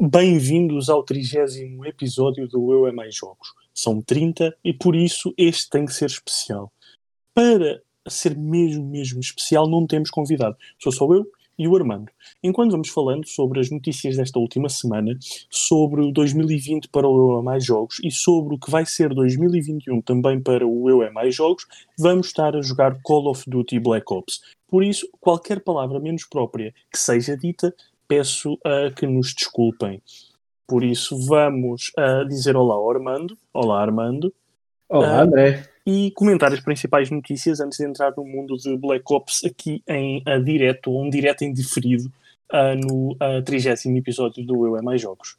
Bem-vindos ao trigésimo episódio do Eu é Mais Jogos. São 30 e por isso este tem que ser especial. Para ser mesmo, mesmo especial, não temos convidado. Sou só eu e o Armando. Enquanto vamos falando sobre as notícias desta última semana, sobre o 2020 para o Eu é Mais Jogos e sobre o que vai ser 2021 também para o Eu é Mais Jogos, vamos estar a jogar Call of Duty Black Ops. Por isso, qualquer palavra menos própria que seja dita peço uh, que nos desculpem. Por isso, vamos uh, dizer olá ao Armando. Olá, Armando. Olá, uh, André. E comentar as principais notícias antes de entrar no mundo de Black Ops aqui em uh, direto, ou um direto em diferido, uh, no uh, 30 episódio do Eu é Mais Jogos.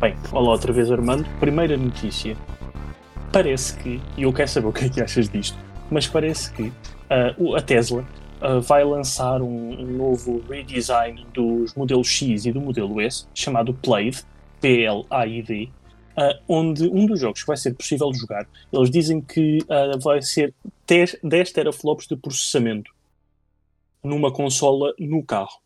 Bem, olá outra vez, Armando. Primeira notícia parece que, e eu quero saber o que é que achas disto, mas parece que uh, a Tesla uh, vai lançar um, um, novo redesign dos modelos X e do modelo S, chamado Plaid, P-L-A-I-D, uh, onde um dos jogos que vai ser possível jogar, eles dizem que vai ser 10, 10 teraflops de processamento numa consola no carro.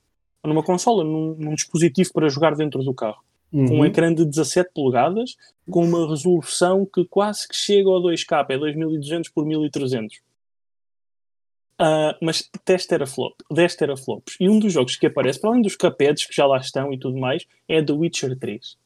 Numa consola, num, num dispositivo para jogar dentro do carro uhum. com um ecrã de 17 polegadas, com uma resolução que quase que chega ao 2K, é 2200 por 1300. Uh, mas 10 teraflop, 10 teraflops. E um dos jogos que aparece, para além dos capetes que já lá estão e tudo mais, é The Witcher 3.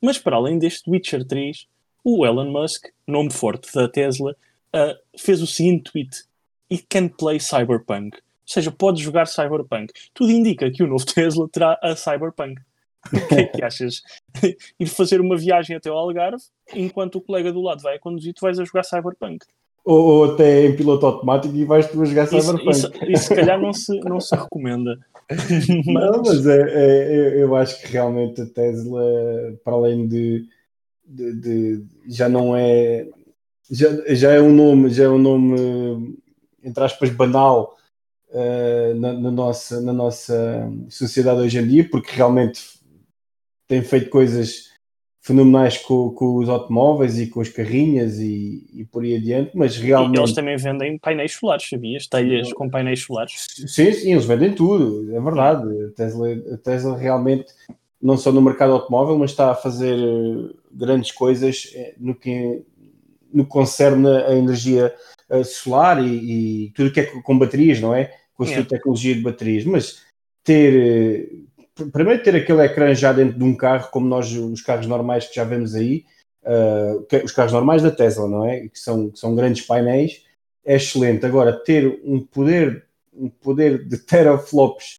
Mas para além deste Witcher 3, o Elon Musk, nome forte da Tesla, uh, fez o seguinte tweet: It can play Cyberpunk. Ou seja, pode jogar Cyberpunk. Tudo indica que o novo Tesla terá a Cyberpunk. O que é que achas? Ir fazer uma viagem até ao Algarve, enquanto o colega do lado vai a conduzir, tu vais a jogar Cyberpunk. Ou, ou até em piloto automático e vais tu a jogar isso, Cyberpunk. Isso, isso se calhar não se, não se recomenda. mas... Não, mas é, é, eu acho que realmente a Tesla, para além de, de, de já não é já, já é um nome, já é um nome entre aspas banal uh, na, na, nossa, na nossa sociedade hoje em dia, porque realmente tem feito coisas fenomenais com, com, os automóveis e com as carrinhas e, e, por aí adiante, mas realmente... E eles também vendem painéis solares, sabias? Telhas com painéis solares. Sim, sim, eles vendem tudo, é verdade. A Tesla, a Tesla realmente, não só no mercado automóvel, mas está a fazer eh, grandes coisas eh, no que, no que concerne a energia eh, solar e, e tudo que é com baterias, não é? Com a sua tecnologia de baterias, mas ter primeiro ter aquele ecrã já dentro de um carro, como nós, os carros normais que já vemos aí, uh, os carros normais da Tesla, não é? Que são, que são grandes painéis, é excelente. Agora, ter um poder, um poder de teraflops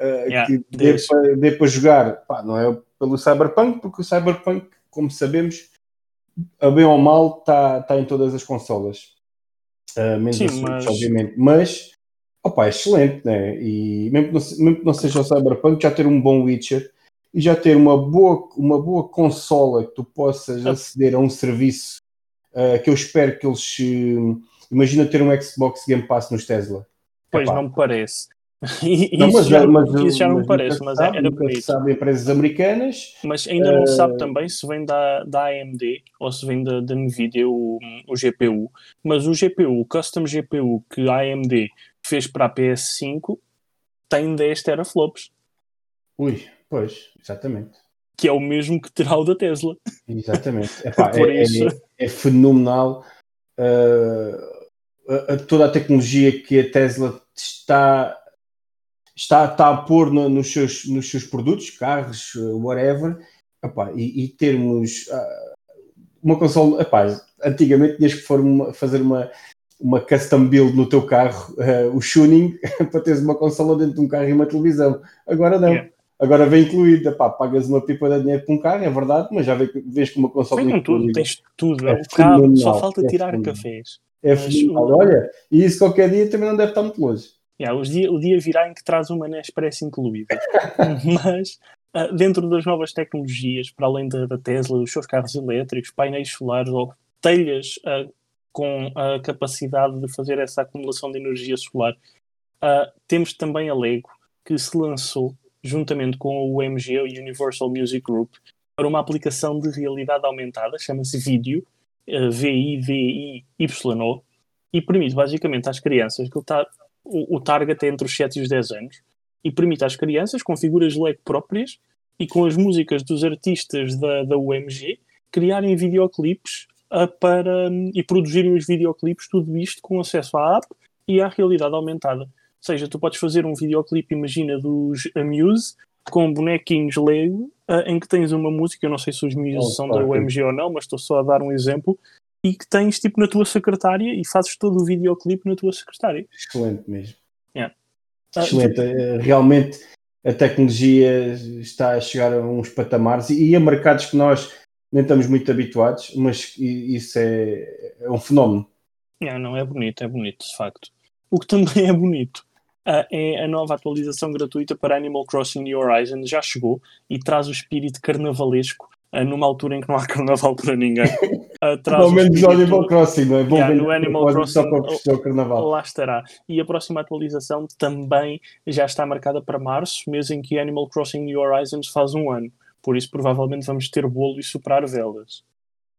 uh, yeah, que dê para, dê para jogar, pá, não é pelo Cyberpunk, porque o Cyberpunk, como sabemos, a bem ou mal, está tá em todas as consolas. Uh, menos Sim, mas... obviamente. Mas opa, é excelente, né? E mesmo que, não, mesmo que não seja o Cyberpunk, já ter um bom Witcher e já ter uma boa, uma boa consola que tu possas aceder a um serviço uh, que eu espero que eles. Uh, imagina ter um Xbox Game Pass nos Tesla. Pois Epá. não me parece. não, isso, mas, já, mas, isso já não me parece, mas sabe, era bonito. Sabe empresas americanas. Mas ainda não uh... sabe também se vem da, da AMD ou se vem da, da Nvidia o, o GPU. Mas o GPU, o custom GPU que a AMD fez para a PS5 tem 10 teraflops. Ui, pois, exatamente. Que é o mesmo que terá o da Tesla. Exatamente. Epá, é, é, é, fenomenal uh, a, a, toda a tecnologia que a Tesla está, está, está a pôr no, nos, seus, nos seus produtos, carros, whatever, epá, e, e, termos uh, uma console. Epá, antigamente tinhas que for uma, fazer uma uma custom build no teu carro, uh, o tuning, para teres uma consola dentro de um carro e uma televisão. Agora não. Yeah. Agora vem incluído, Epá, pagas uma pipa de dinheiro para um carro, é verdade, mas já vês com uma consola Vem com tudo, tens tudo, é carro, só falta é tirar fenomenal. cafés. É fenomenal, olha, e isso qualquer dia também não deve estar muito longe. Yeah, o, dia, o dia virá em que traz uma Nespresso incluída. mas uh, dentro das novas tecnologias, para além da, da Tesla, os seus carros elétricos, painéis solares ou telhas uh, com a capacidade de fazer essa acumulação de energia solar. Uh, temos também a Lego, que se lançou juntamente com o UMG, o Universal Music Group, para uma aplicação de realidade aumentada, chama-se Video, uh, V-I-V-I-Y-O, e permite basicamente às crianças que está o, o target é entre os 7 e os 10 anos e permite às crianças com figuras leg próprias e com as músicas dos artistas da, da UMG criarem videoclipes uh, para, um, e produzirem os videoclipes, tudo isto com acesso à app e à realidade aumentada. Ou seja, tu podes fazer um videoclipe, imagina, dos Amuse com bonequinhos Lego uh, em que tens uma música, eu não sei se os Muse oh, são da UMG ou não, mas estou só a dar um exemplo, e que tens tipo na tua secretária e fazes todo o videoclipe na tua secretária. Excelente mesmo. Yeah. Excelente. Uh, Realmente a tecnologia está a chegar a uns patamares e a mercados que nós nem estamos muito habituados, mas isso é, é um fenómeno. Não, não, é bonito, é bonito, de facto. O que também é bonito uh, é a nova atualização gratuita para Animal Crossing New Horizons, já chegou e traz o espírito carnavalesco uh, numa altura em que não há carnaval para ninguém. Uh, Pelo menos no Animal Crossing, não é? Bom yeah, no Animal Crossing para o carnaval. lá estará. E a próxima atualização também já está marcada para março, mês em que Animal Crossing New Horizons faz um ano. Por isso, provavelmente, vamos ter bolo e superar velas.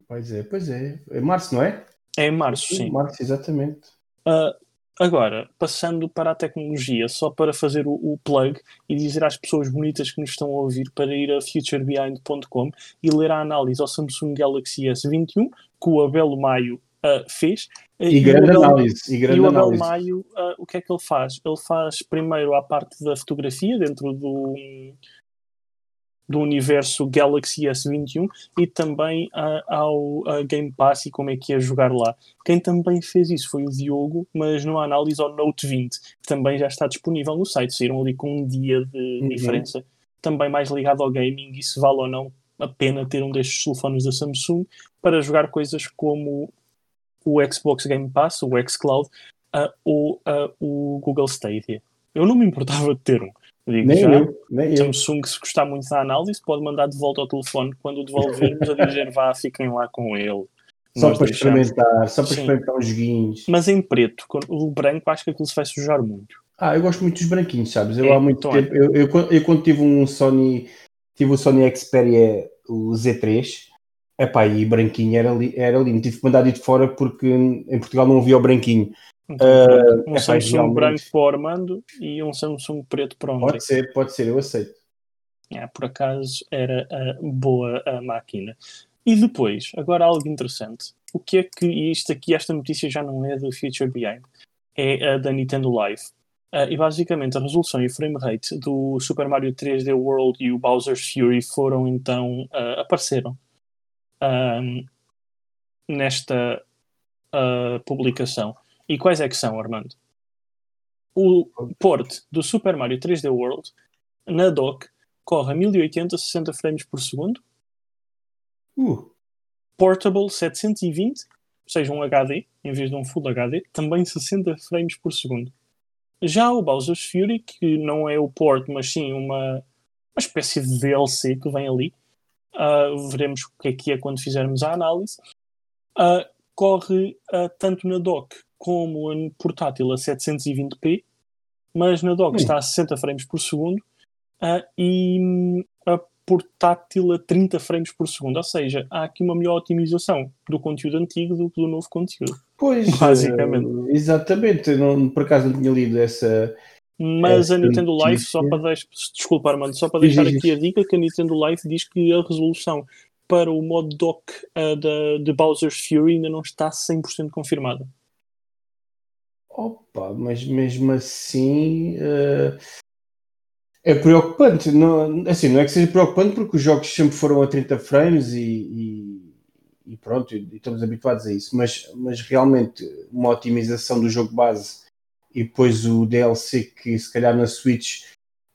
Pois é, pois é. É março, não é? É em março, sim. Março, exatamente. Uh, agora, passando para a tecnologia, só para fazer o, o, plug e dizer às pessoas bonitas que nos estão a ouvir para ir a futurebehind.com e ler a análise ao Samsung Galaxy S21 que o Abel Maio uh, fez. E, e grande Abel, análise. E, grande e o Abel análise. Maio, uh, o que é que ele faz? Ele faz primeiro a parte da fotografia dentro do do universo Galaxy S21 e também uh, ao uh, Game Pass e como é que é jogar lá. Quem também fez isso foi o Diogo, mas numa análise ao Note 20, que também já está disponível no site, saíram ali com um dia de uhum. diferença, também mais ligado ao gaming e se vale ou não a pena ter um destes telefones da Samsung para jogar coisas como o Xbox Game Pass, o xCloud uh, ou o Google Stadia. Eu não me importava de ter um. Digo nem já, eu, nem Samsung, se gostar muito da análise, pode mandar de volta ao telefone quando o devolvermos a dizer vá, fiquem lá com ele. Só Nós para deixamos... experimentar, só para Sim. experimentar os joguinhos. Mas em preto, o branco acho que aquilo se vai sujar muito. Ah, eu gosto muito dos branquinhos, sabes? Eu é, há muito então tempo, é. eu, eu, eu, quando tive um Sony, tive o Sony Xperia, o Z3, epá, e branquinho era, li, era lindo. Tive que mandar de fora porque em Portugal não havia o branquinho. Então, uh, um Samsung realmente... branco para o Armando e um Samsung preto para o André. Pode ser, pode ser, eu aceito. É, por acaso era a boa a máquina. E depois, agora algo interessante. O que é que, isto aqui, esta notícia já não é do Future Behind, é a da Nintendo Live. Uh, e basicamente a resolução e o frame rate do Super Mario 3D World e o Bowser's Fury foram então, uh, apareceram uh, nesta publicação. E quais é que são, Armando? O port do Super Mario 3D World na dock corre a 1080 60 frames por segundo. Uh. Portable 720, ou seja, um HD em vez de um Full HD, também 60 frames por segundo. Já o Bowser's Fury, que não é o port, mas sim uma, uma espécie de DLC que vem ali, uh, veremos o que é que é quando fizermos a análise, uh, corre uh, tanto na dock como a portátil a 720p, mas na dock está a 60 frames por segundo uh, e hum, a portátil a 30 frames por segundo. Ou seja, há aqui uma melhor otimização do conteúdo antigo do que do novo conteúdo. Pois, basicamente. Uh, exatamente, não, por acaso não tinha lido essa. Mas essa a Nintendo Live, só para deixar, desculpa Armando, só para deixar aqui a dica que a Nintendo Live diz que a resolução para o modo dock uh, da, de Bowser's Fury ainda não está 100% confirmada. Opa, mas mesmo assim uh, é preocupante. Não, assim, não é que seja preocupante porque os jogos sempre foram a 30 frames e, e, e pronto, e estamos habituados a isso, mas, mas realmente uma otimização do jogo base e depois o DLC que se calhar na Switch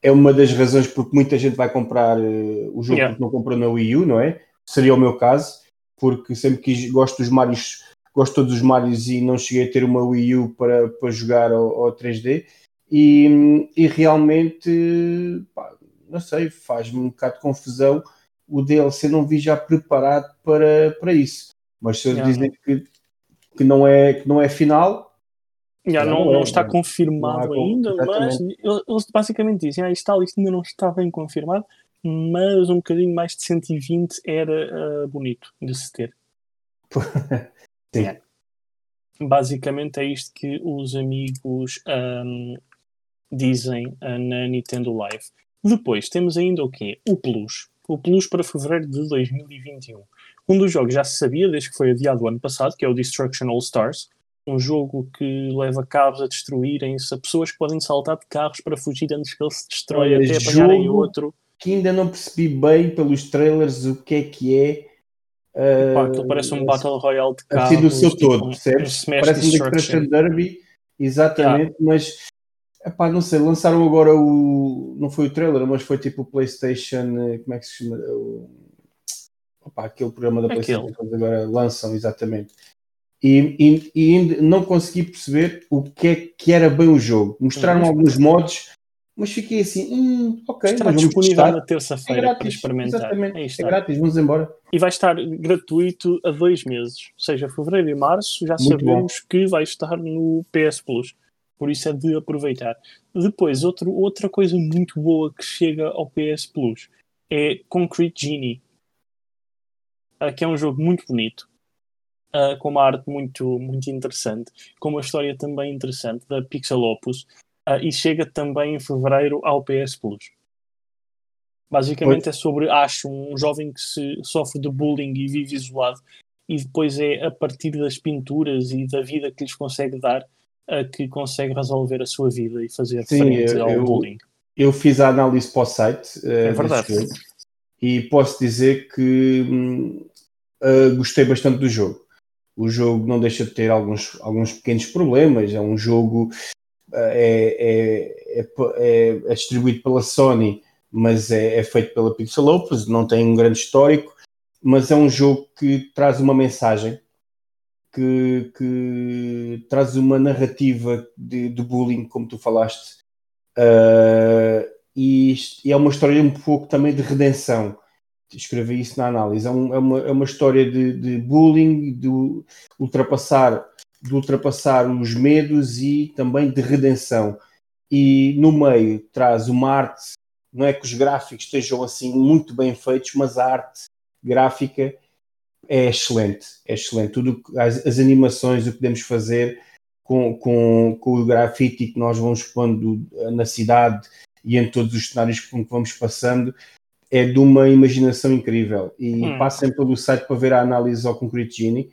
é uma das razões porque muita gente vai comprar uh, o jogo yeah. porque não comprou na Wii U, não é? Seria o meu caso, porque sempre que gosto dos Marios gosto todos os Marios e não cheguei a ter uma Wii U para, para jogar ao, ao 3D e, e realmente pá, não sei, faz-me um bocado de confusão o DLC não vi já preparado para, para isso. Mas se eles dizem que, que, não é, que não é final já, não, não, é, não, está confirmado não ainda, mas eles basicamente dizem ah, está, isto ainda não está bem confirmado, mas um bocadinho mais de 120 era uh, bonito de se ter. Sim. basicamente é isto que os amigos um, dizem uh, na Nintendo Live. Depois temos ainda o quê? O Plus. O Plus para fevereiro de 2021. Um dos jogos já se sabia desde que foi adiado o ano passado, que é o Destruction All Stars. Um jogo que leva carros a destruírem-se, a pessoas que podem saltar de carros para fugir antes que ele se destrói Olha, até apanharem outro. Que ainda não percebi bem pelos trailers o que é que é. Pá, aquilo parece um Battle Royale de carros. assim do seu tipo todo, percebes? um Parece um Destruction. Derby, exatamente, mas epá, não sei, lançaram agora o. Não foi o trailer, mas foi tipo o PlayStation. eh, Como é que se chama? O, opá, aquele programa da Aquele. PlayStation que eles agora lançam, exatamente. E, e- e ainda não consegui perceber o que é que era bem o jogo. Mostraram Mas- alguns modos, mas fiquei assim, hum, ok, Estará mas disponível na É terça-feira para grátis, experimentar. exatamente, é grátis, vamos embora. E vai estar gratuito a dois meses, ou seja, fevereiro e março já Muito sabemos que vai estar no PS Plus. Por isso é de aproveitar. Depois, outro, outra coisa muito boa que chega ao PS Plus é Concrete Genie, ah, que é um jogo muito bonito, ah, com uma arte muito, muito interessante, com uma história também interessante da Pixel Opus, ah, e chega também em fevereiro ao PS Plus. Basicamente é sobre, acho, um jovem que se sofre de bullying e vive isolado, e depois é a partir das pinturas e da vida que lhes consegue dar a que consegue resolver a sua vida e fazer Sim, frente eu- ao eu- bullying. Eu fiz a análise para o site eh, É verdade. jogo e posso dizer que hum, eh, gostei bastante do jogo. O jogo não deixa de ter alguns, alguns pequenos problemas. É um jogo é, é, é, é distribuído pela Sony, mas é, é feito pela Pixel Opus, não tem um grande histórico, mas é um jogo que traz uma mensagem, que, que traz uma narrativa de, de bullying, como tu falaste, Uh, e, e é uma história um pouco também de redenção. Escrevi isso na análise. É, um- é uma, é uma história de, de bullying, de ultrapassar, de ultrapassar os medos e também de redenção. E no meio traz uma arte, não é que os gráficos estejam assim muito bem feitos, mas a arte gráfica é excelente. É excelente. Tudo, as, as animações, o que podemos fazer com, com, com o grafite que nós vamos pondo na cidade e em todos os cenários com que vamos passando é de uma imaginação incrível. E Hum. passem pelo site para ver a análise ao Concrete Genie.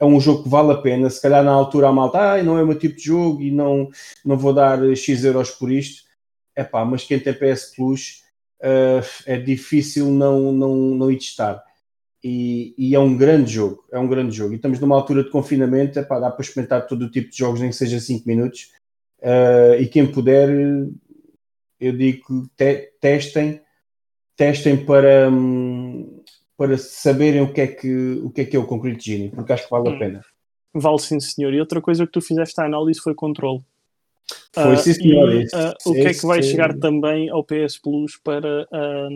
É um jogo que vale a pena. Se calhar na altura a malta, ah, não é o meu tipo de jogo e não, não vou dar X euros por isto. É pá, mas quem tem PS Plus eh, é difícil não, não, não ir testar. E, e é um grande jogo, é um grande jogo. E estamos numa altura de confinamento, epá, dá para experimentar todo o tipo de jogos, nem que seja 5 minutos. Uh, e quem puder, eu digo te- testem, testem para, hum, para saberem o que, é que, o que é que é o Concrete Genie, porque acho que vale a Hum. pena. Vale sim, senhor. E outra coisa que tu fizeste a análise foi controle. Foi, Ah, sim, senhor. e, ah, o que é que vai chegar também ao PS Plus para ah,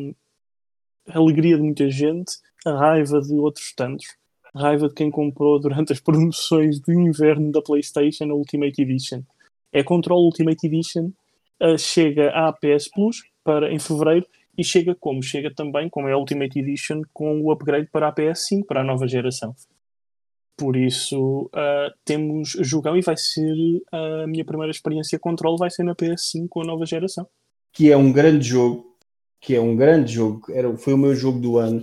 a alegria de muita gente, a raiva de outros tantos, a raiva de quem comprou durante as promoções de inverno da PlayStation a Ultimate Edition. É Control Ultimate Edition, ah, chega à PS Plus para, em fevereiro e chega como? Chega também, como é a Ultimate Edition, com o upgrade para a PS5, para a nova geração. Por isso, ah, temos jogão e vai ser a minha primeira experiência Control, vai ser na PS5 com a nova geração. que é um grande jogo, que é um grande jogo, era, foi o meu jogo do ano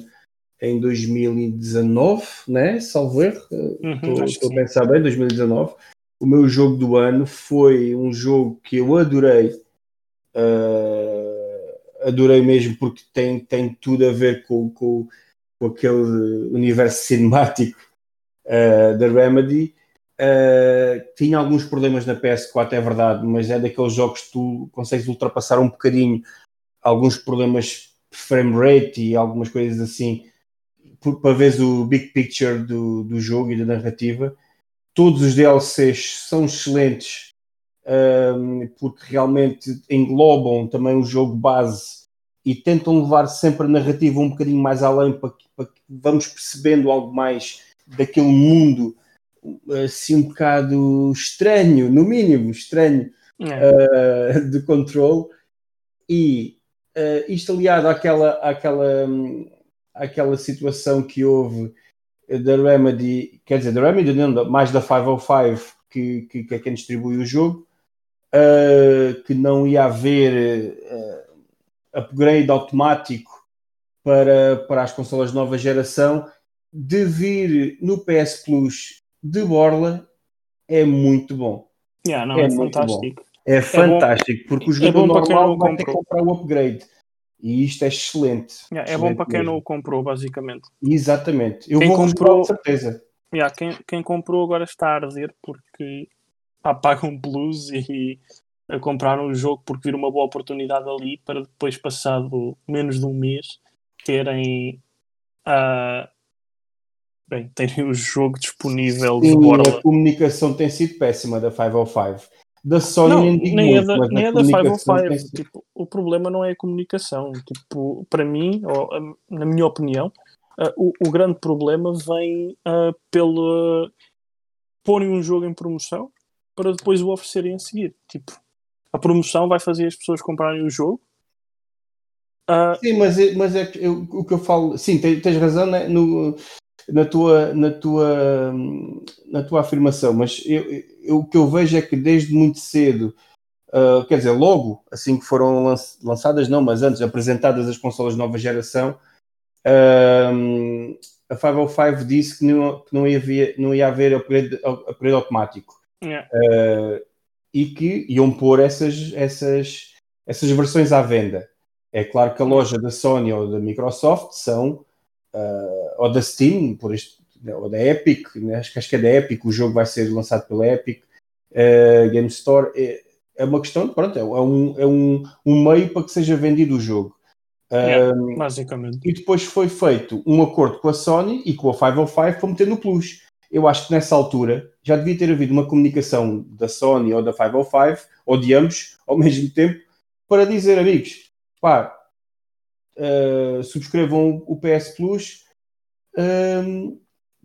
em 2019, né? Salvo erro, Uhum, estou a pensar bem, 2019. O meu jogo do ano foi um jogo que eu adorei, ah, adorei mesmo porque tem, tem tudo a ver com, com, com aquele universo cinemático ah, da Remedy. Uh, tinha alguns problemas na PS4, é verdade, mas é daqueles jogos que tu consegues ultrapassar um bocadinho alguns problemas frame rate e algumas coisas assim para veres o big picture do, do jogo e da narrativa. Todos os DLCs são excelentes porque realmente englobam também o jogo base e tentam levar sempre a narrativa um bocadinho mais além para que, para que vamos percebendo algo mais daquele mundo assim um bocado estranho, no mínimo estranho, É. uh, de controle e uh, isto aliado àquela, àquela, àquela situação que houve da Remedy, quer dizer, da Remedy, não, mais da 505, que, que, que é quem distribui o jogo, uh, que não ia haver uh, upgrade automático para, para as consolas de nova geração, de vir no PS Plus de borla é muito bom. Yeah, não, é, é fantástico. É fantástico, é porque o é jogador é normal vai ter que comprar o upgrade. E isto é excelente. Yeah, é excelente bom para quem mesmo. não o comprou, basicamente. Exatamente. Eu quem vou comprou, com certeza. Yeah, quem, quem comprou agora está a arder porque ah, pagam plus e a comprar um jogo porque viram uma boa oportunidade ali para depois, passado menos de um mês, terem uh, bem, terem o jogo disponível Sim, de borla. A comunicação tem sido péssima da 505. Da Sony não, nem, nem é da, nem é da 505. Tipo, o problema não é a comunicação. Tipo, para mim, ou, na minha opinião, uh, o, o, grande problema vem uh, pelo porem um jogo em promoção para depois o oferecerem a seguir. Tipo, a promoção vai fazer as pessoas comprarem o jogo. Uh, sim, mas, é, mas é eu, o que eu falo, sim, tens, tens razão né, no, na, tua, na, tua, na tua afirmação, mas eu, eu, o que eu vejo é que desde muito cedo, uh, quer dizer, logo assim que foram lançadas, não, mas antes apresentadas as consolas de nova geração, uh, a 505 disse que não, que não, ia, haver, não ia haver upgrade, upgrade automático. Yeah. Uh, e que iam pôr essas, essas, essas versões à venda. É claro que a loja da Sony ou da Microsoft são, uh, ou da Steam, por este, ou da Epic, né? acho, que, acho que é da Epic, o jogo vai ser lançado pela Epic, uh, Game Store. É, é uma questão, pronto, é, um, é um, um meio para que seja vendido o jogo. Yeah, basicamente. E depois foi feito um acordo com a Sony e com a 505 para meter no Plus. Eu acho que nessa altura já devia ter havido uma comunicação da Sony ou da 505 ou de ambos ao mesmo tempo para dizer, amigos, pá, uh, subscrevam o PS Plus um,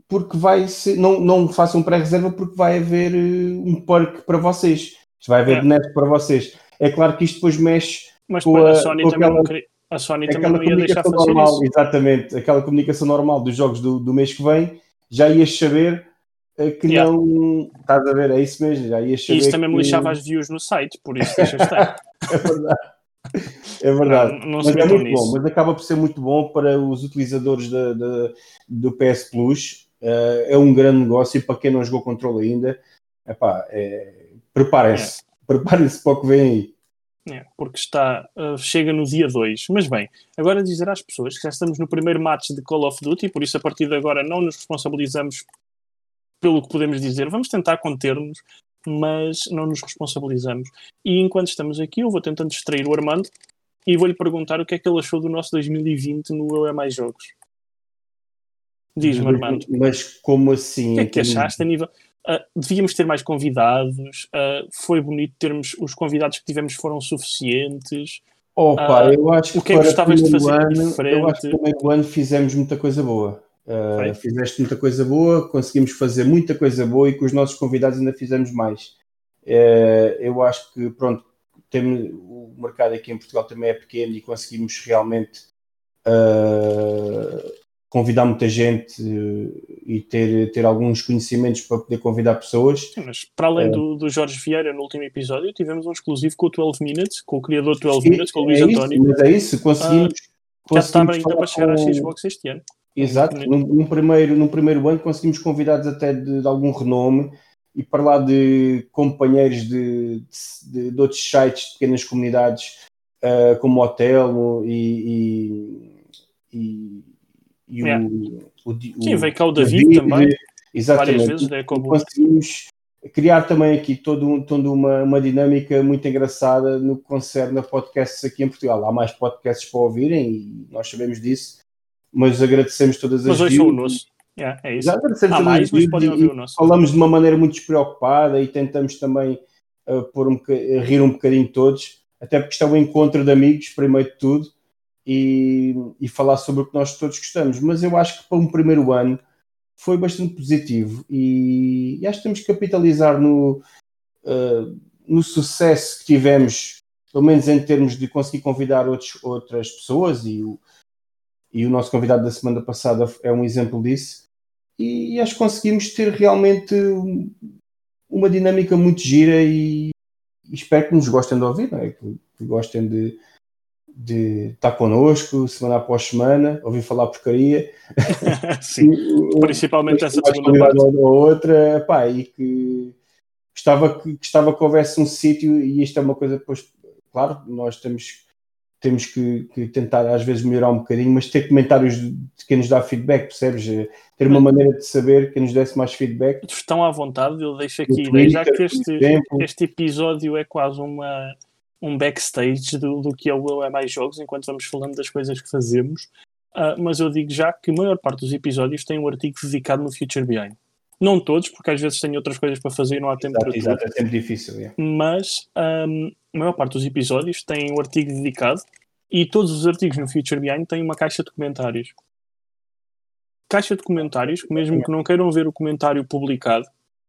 porque vai ser, não, não façam pré-reserva porque vai haver uh, um perk para vocês. Vai haver é. para vocês. É claro que isto depois mexe Mas com a, a Sony também aquela, não queria, a Sony também não ia deixar fazer normal, isso. Exatamente, aquela comunicação normal dos jogos do, do mês que vem, já ias saber que yeah. não. Estás a ver, é isso mesmo. Já ias saber e isso também que... me lixava as views no site, por isso deixa estar. é verdade. É verdade. Não, não mas é muito nisso. bom, mas acaba por ser muito bom para os utilizadores de, de, do PS Plus. Uh, é um grande negócio e para quem não jogou controle ainda, epá, é, preparem-se. É. Preparem-se para o que vem aí. É, porque está, uh, chega no dia 2. Mas bem, agora dizer às pessoas que já estamos no primeiro match de Call of Duty, por isso a partir de agora não nos responsabilizamos pelo que podemos dizer. Vamos tentar conter-nos, mas não nos responsabilizamos. E enquanto estamos aqui, eu vou tentando distrair o Armando e vou-lhe perguntar o que é que ele achou do nosso 2020 no Eu É Mais Jogos. Diz-me, Armando. Mas como assim? O que é que achaste a nível... Uh, devíamos ter mais convidados, uh, foi bonito termos os convidados que tivemos foram suficientes. Opa, uh, eu acho que, o que é que gostavas de fazer ano, diferente? Eu acho que no ano fizemos muita coisa boa. Uh, fizeste muita coisa boa, conseguimos fazer muita coisa boa e com os nossos convidados ainda fizemos mais. Uh, eu acho que, pronto, tem, o mercado aqui em Portugal também é pequeno e conseguimos realmente uh, convidar muita gente e ter, ter alguns conhecimentos para poder convidar pessoas. Mas para além do, do Jorge Vieira no último episódio, tivemos um exclusivo com o 12 Minutes, com o criador 12 Sim, Minutes, com o Luís é António. Isso, mas é isso, conseguimos. Já está ainda para chegar com... à Xbox este ano. Exato, num, num, primeiro, num primeiro ano conseguimos convidados até de, de algum renome e para lá de companheiros de, de, de outros sites, de pequenas comunidades, uh, como o Hotel e, e, e, e yeah. o, o, Sim, veio cá o David, David também, exatamente. várias vezes, né, como... conseguimos criar também aqui todo, toda uma, uma dinâmica muito engraçada no que concerne a podcasts aqui em Portugal. Há mais podcasts para ouvirem e nós sabemos disso mas agradecemos todas as Mas hoje o nosso. Yeah, é isso. Já agradecemos Há mais, mas podem ouvir o nosso. Falamos de uma maneira muito despreocupada e tentamos também uh, pôr um rir um bocadinho todos, até porque está é um encontro de amigos, primeiro de tudo, e, e falar sobre o que nós todos gostamos. Mas eu acho que para um primeiro ano foi bastante positivo e, e acho que temos que capitalizar no, uh, no sucesso que tivemos, pelo menos em termos de conseguir convidar outros, outras pessoas e o, e o nosso convidado da semana passada é um exemplo disso. e acho que conseguimos ter realmente uma dinâmica muito gira e, e espero que nos gostem de ouvir, é? que, que, gostem de, de estar connosco semana após semana, ouvir falar porcaria. Sim, principalmente essa segunda parte. Ou outra, pá, e que gostava que, gostava que houvesse um sítio, e isto é uma coisa, depois, claro, nós temos, temos que, que, tentar às vezes melhorar um bocadinho, mas ter comentários de quem nos dá feedback, percebes? Ter uma maneira de saber quem nos desse mais feedback. Estão à vontade, eu deixo aqui ideia, já que este, este episódio é quase uma, um backstage do, do que é o É Mais Jogos, enquanto vamos falando das coisas que fazemos. Uh, mas eu digo já que a maior parte dos episódios tem um artigo dedicado no Future Behind. Não todos, porque às vezes tenho outras coisas para fazer e não há tempo exato, para exato, tudo. É sempre difícil, é. Mas um, a maior parte dos episódios tem um artigo dedicado e todos os artigos no Future Behind têm uma caixa de comentários. Caixa de comentários, que mesmo que não queiram ver o comentário publicado,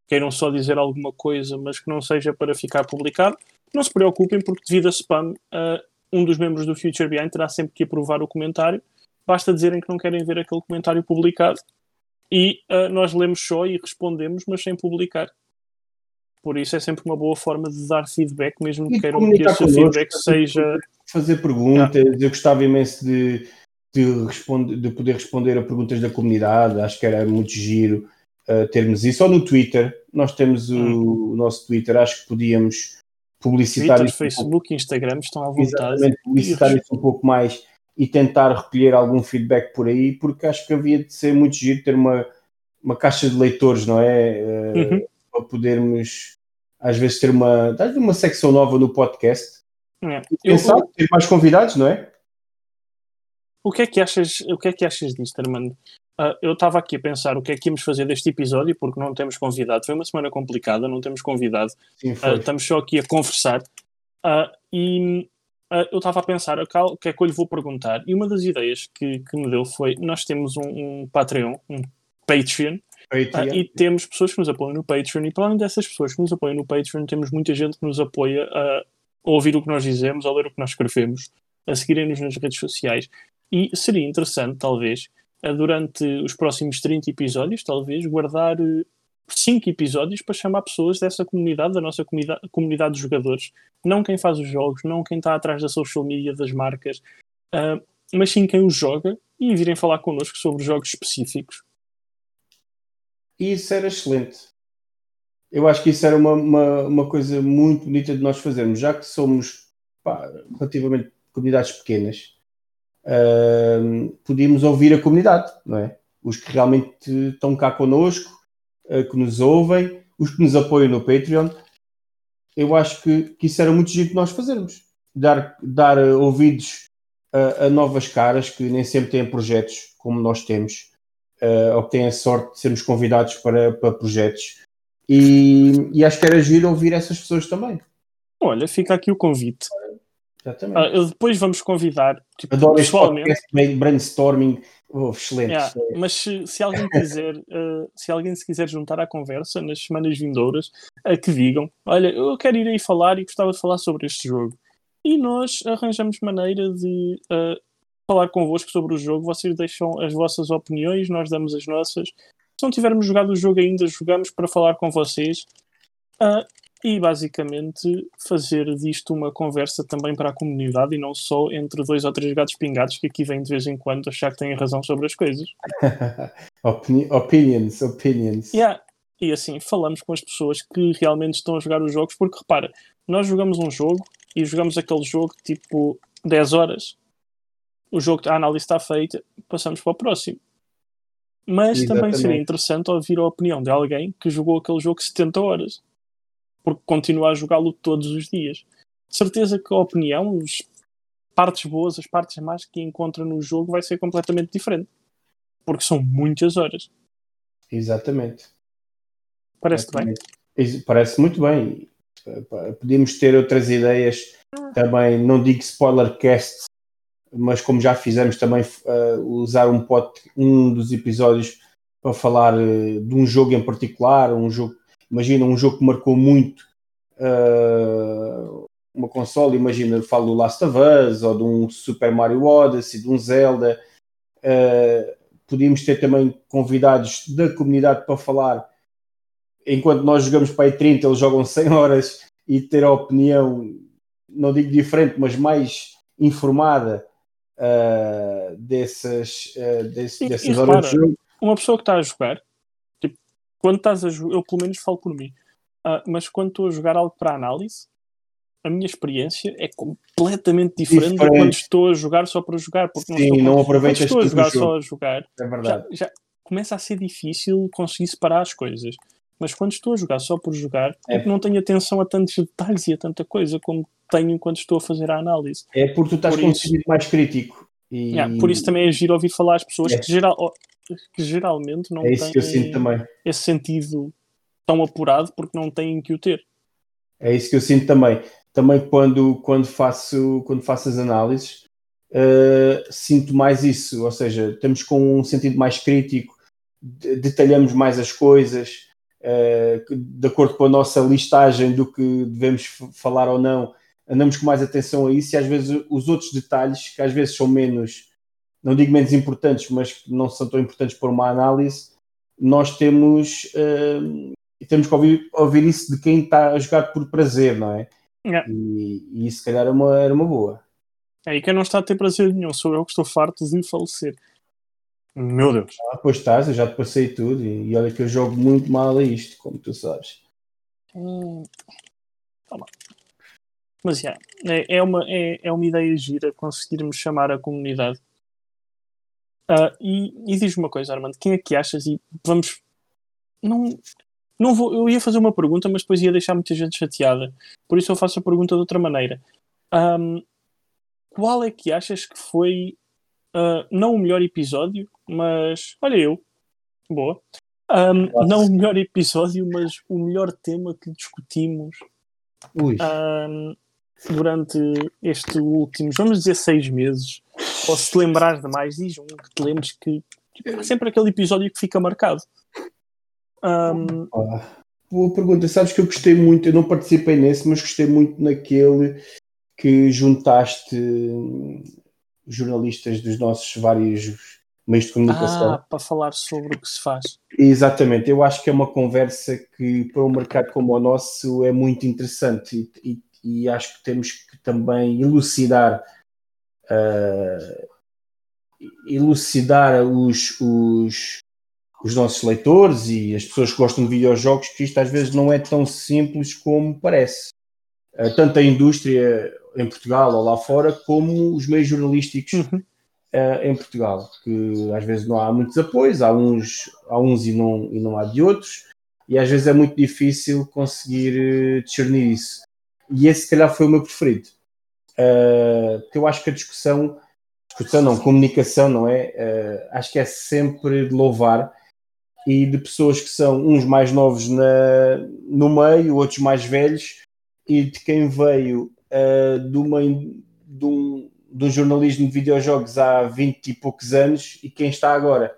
queiram só dizer alguma coisa, mas que não seja para ficar publicado, não se preocupem, porque devido a spam, uh, um dos membros do Future Behind terá sempre que aprovar o comentário. Basta dizerem que não querem ver aquele comentário publicado e uh, nós lemos só e respondemos, mas sem publicar. Por isso é sempre uma boa forma de dar feedback, mesmo que queiram que esse feedback seja. Fazer perguntas, ah. eu gostava imenso de, de, responder, de poder responder a perguntas da comunidade, acho que era muito giro uh, termos isso. Ou no Twitter, nós temos o, hum. o nosso Twitter, acho que podíamos publicitar Twitter, isso. Facebook, um Instagram estão à vontade. Isso um pouco mais e tentar recolher algum feedback por aí, porque acho que havia de ser muito giro ter uma, uma caixa de leitores, não é? Uh, uhum. Para podermos, às vezes, ter uma, uma secção nova no podcast. É. Pensar, eu, ter mais convidados, não é? O que é que achas, o que é que achas disto, Armando? Uh, eu estava aqui a pensar o que é que íamos fazer deste episódio, porque não temos convidado. Foi uma semana complicada, não temos convidado. Sim, uh, estamos só aqui a conversar. Uh, e eu estava a pensar o que é que eu lhe vou perguntar. E uma das ideias que, que me deu foi: nós temos um, um Patreon, um Patreon, e temos pessoas que nos apoiam no Patreon. E para além dessas pessoas que nos apoiam no Patreon, temos muita gente que nos apoia a ouvir o que nós dizemos, a ler o que nós escrevemos, a seguirem-nos nas redes sociais. E seria interessante, talvez, durante os próximos 30 episódios, talvez, guardar cinco episódios para chamar pessoas dessa comunidade, da nossa comunidade, comunidade de jogadores. Não quem faz os jogos, não quem está atrás da social media das marcas, uh, mas sim quem os joga e virem falar connosco sobre jogos específicos. Isso era excelente. Eu acho que isso era uma, uma, uma coisa muito bonita de nós fazermos, já que somos pá, relativamente comunidades pequenas, podíamos ouvir a comunidade, não é? Os que realmente estão cá connosco, uh, que nos ouvem, os que nos apoiam no Patreon. Eu acho que, que isso era muito giro de nós fazermos. Dar, dar ouvidos a, a, novas caras que nem sempre têm projetos como nós temos, uh, ou que têm a sorte de sermos convidados para, para projetos. E, e acho que era giro ouvir essas pessoas também. Olha, fica aqui o convite. Exatamente. Uh, depois vamos convidar. Tipo, Adoro pessoalmente. este podcast brainstorming. Oh, excelente. Yeah, mas se, se, alguém quiser, uh, se alguém se quiser juntar à conversa nas semanas vindouras, uh, que digam: Olha, eu quero ir aí falar e gostava de falar sobre este jogo. E nós arranjamos maneira de uh, falar convosco sobre o jogo. Vocês deixam as vossas opiniões, nós damos as nossas. Se não tivermos jogado o jogo ainda, jogamos para falar com vocês. Uh, e basicamente fazer disto uma conversa também para a comunidade e não só entre dois ou três gatos pingados que aqui vêm de vez em quando achar que têm razão sobre as coisas. opinions, opinions. Yeah. E assim, falamos com as pessoas que realmente estão a jogar os jogos, porque repara, nós jogamos um jogo e jogamos aquele jogo tipo 10 horas. O jogo, a análise está feita, passamos para o próximo. Mas Exatamente. também seria interessante ouvir a opinião de alguém que jogou aquele jogo 70 horas porque continua a jogá-lo todos os dias. De certeza que a opinião, as partes boas, as partes más que encontra no jogo vai ser completamente diferente. Porque são muitas horas. Exatamente. Parece bem? Parece muito bem. Podíamos ter outras ideias também, não digo spoiler cast, mas como já fizemos também uh, usar um, pot, um dos episódios para falar uh, de um jogo em particular, um jogo imagina um jogo que marcou muito uh, uma console, imagina, falo do Last of Us ou de um Super Mario Odyssey, de um Zelda, uh, podíamos ter também convidados da comunidade para falar. Enquanto nós jogamos para aí 30, eles jogam 100 horas e ter a opinião, não digo diferente, mas mais informada uh, dessas, uh, desse, dessas e, horas de jogo. Uma pessoa que está a jogar, quando estás a jogar, eu pelo menos falo por mim, uh, mas quando estou a jogar algo para análise, a minha experiência é completamente diferente, diferente. de quando estou a jogar só para jogar. Porque Sim, não, estou, não aproveitas estou a jogar só a jogar. É verdade. Já, já, começa a ser difícil conseguir separar as coisas. Mas quando estou a jogar só por jogar, é. não tenho atenção a tantos detalhes e a tanta coisa como tenho enquanto estou a fazer a análise. É porque tu estás por com isso, um mais crítico. E... Yeah, por isso também é giro ouvir falar às pessoas é. que, geral, que geralmente não é têm esse sentido tão apurado porque não têm que o ter. É isso que eu sinto também. Também quando, quando, faço, quando faço as análises, uh, sinto mais isso, ou seja, temos com um sentido mais crítico, detalhamos mais as coisas, uh, de acordo com a nossa listagem do que devemos falar ou não, andamos com mais atenção a isso e às vezes os outros detalhes, que às vezes são menos, não digo menos importantes, mas que não são tão importantes para uma análise, nós temos, uh, temos que ouvir, ouvir isso de quem está a jogar por prazer, não é? Yeah. E, e isso, se calhar, era uma, era uma boa. É, e quem não está a ter prazer nenhum sou eu que estou farto de falecer. Meu Deus. Ah, pois estás, eu já te passei tudo e, e olha que eu jogo muito mal a isto, como tu sabes. Hum. Toma. Mas yeah, é, é, uma, é, é uma ideia gira conseguirmos chamar a comunidade. Uh, e, e diz-me uma coisa, Armando, quem é que achas? E vamos. Não, não vou, eu ia fazer uma pergunta, mas depois ia deixar muita gente chateada. Por isso eu faço a pergunta de outra maneira. Um, qual é que achas que foi, uh, não o melhor episódio, mas olha eu, boa. Um, não o melhor episódio, mas o melhor tema que discutimos um, durante estes últimos, vamos dizer, seis meses. Ou se te lembrares de mais, diz um que te lembres que tipo, há sempre aquele episódio que fica marcado. Um... boa pergunta. Sabes que eu gostei muito, eu não participei nesse, mas gostei muito naquele que juntaste jornalistas dos nossos vários meios de comunicação. Ah, para falar sobre o que se faz. Exatamente, eu acho que é uma conversa que para um mercado como o nosso é muito interessante e, e, e acho que temos que também elucidar uh, elucidar os, os, os nossos leitores e as pessoas que gostam de videojogos que isto às vezes não é tão simples como parece. Uh, tanto a indústria em Portugal ou lá fora, como os meios jornalísticos uhum. uh, em Portugal, que às vezes não há muitos apoios, há uns, há uns e, não, e não há de outros, e às vezes é muito difícil conseguir discernir isso. E esse, se calhar, foi o meu preferido. Uh, eu acho que a discussão, discussão não, comunicação, não é? Uh, acho que é sempre de louvar e de pessoas que são uns mais novos na, no meio, outros mais velhos, e de quem veio uh, de, uma, de, um, de um jornalismo de videojogos há 20 e poucos anos e quem está agora.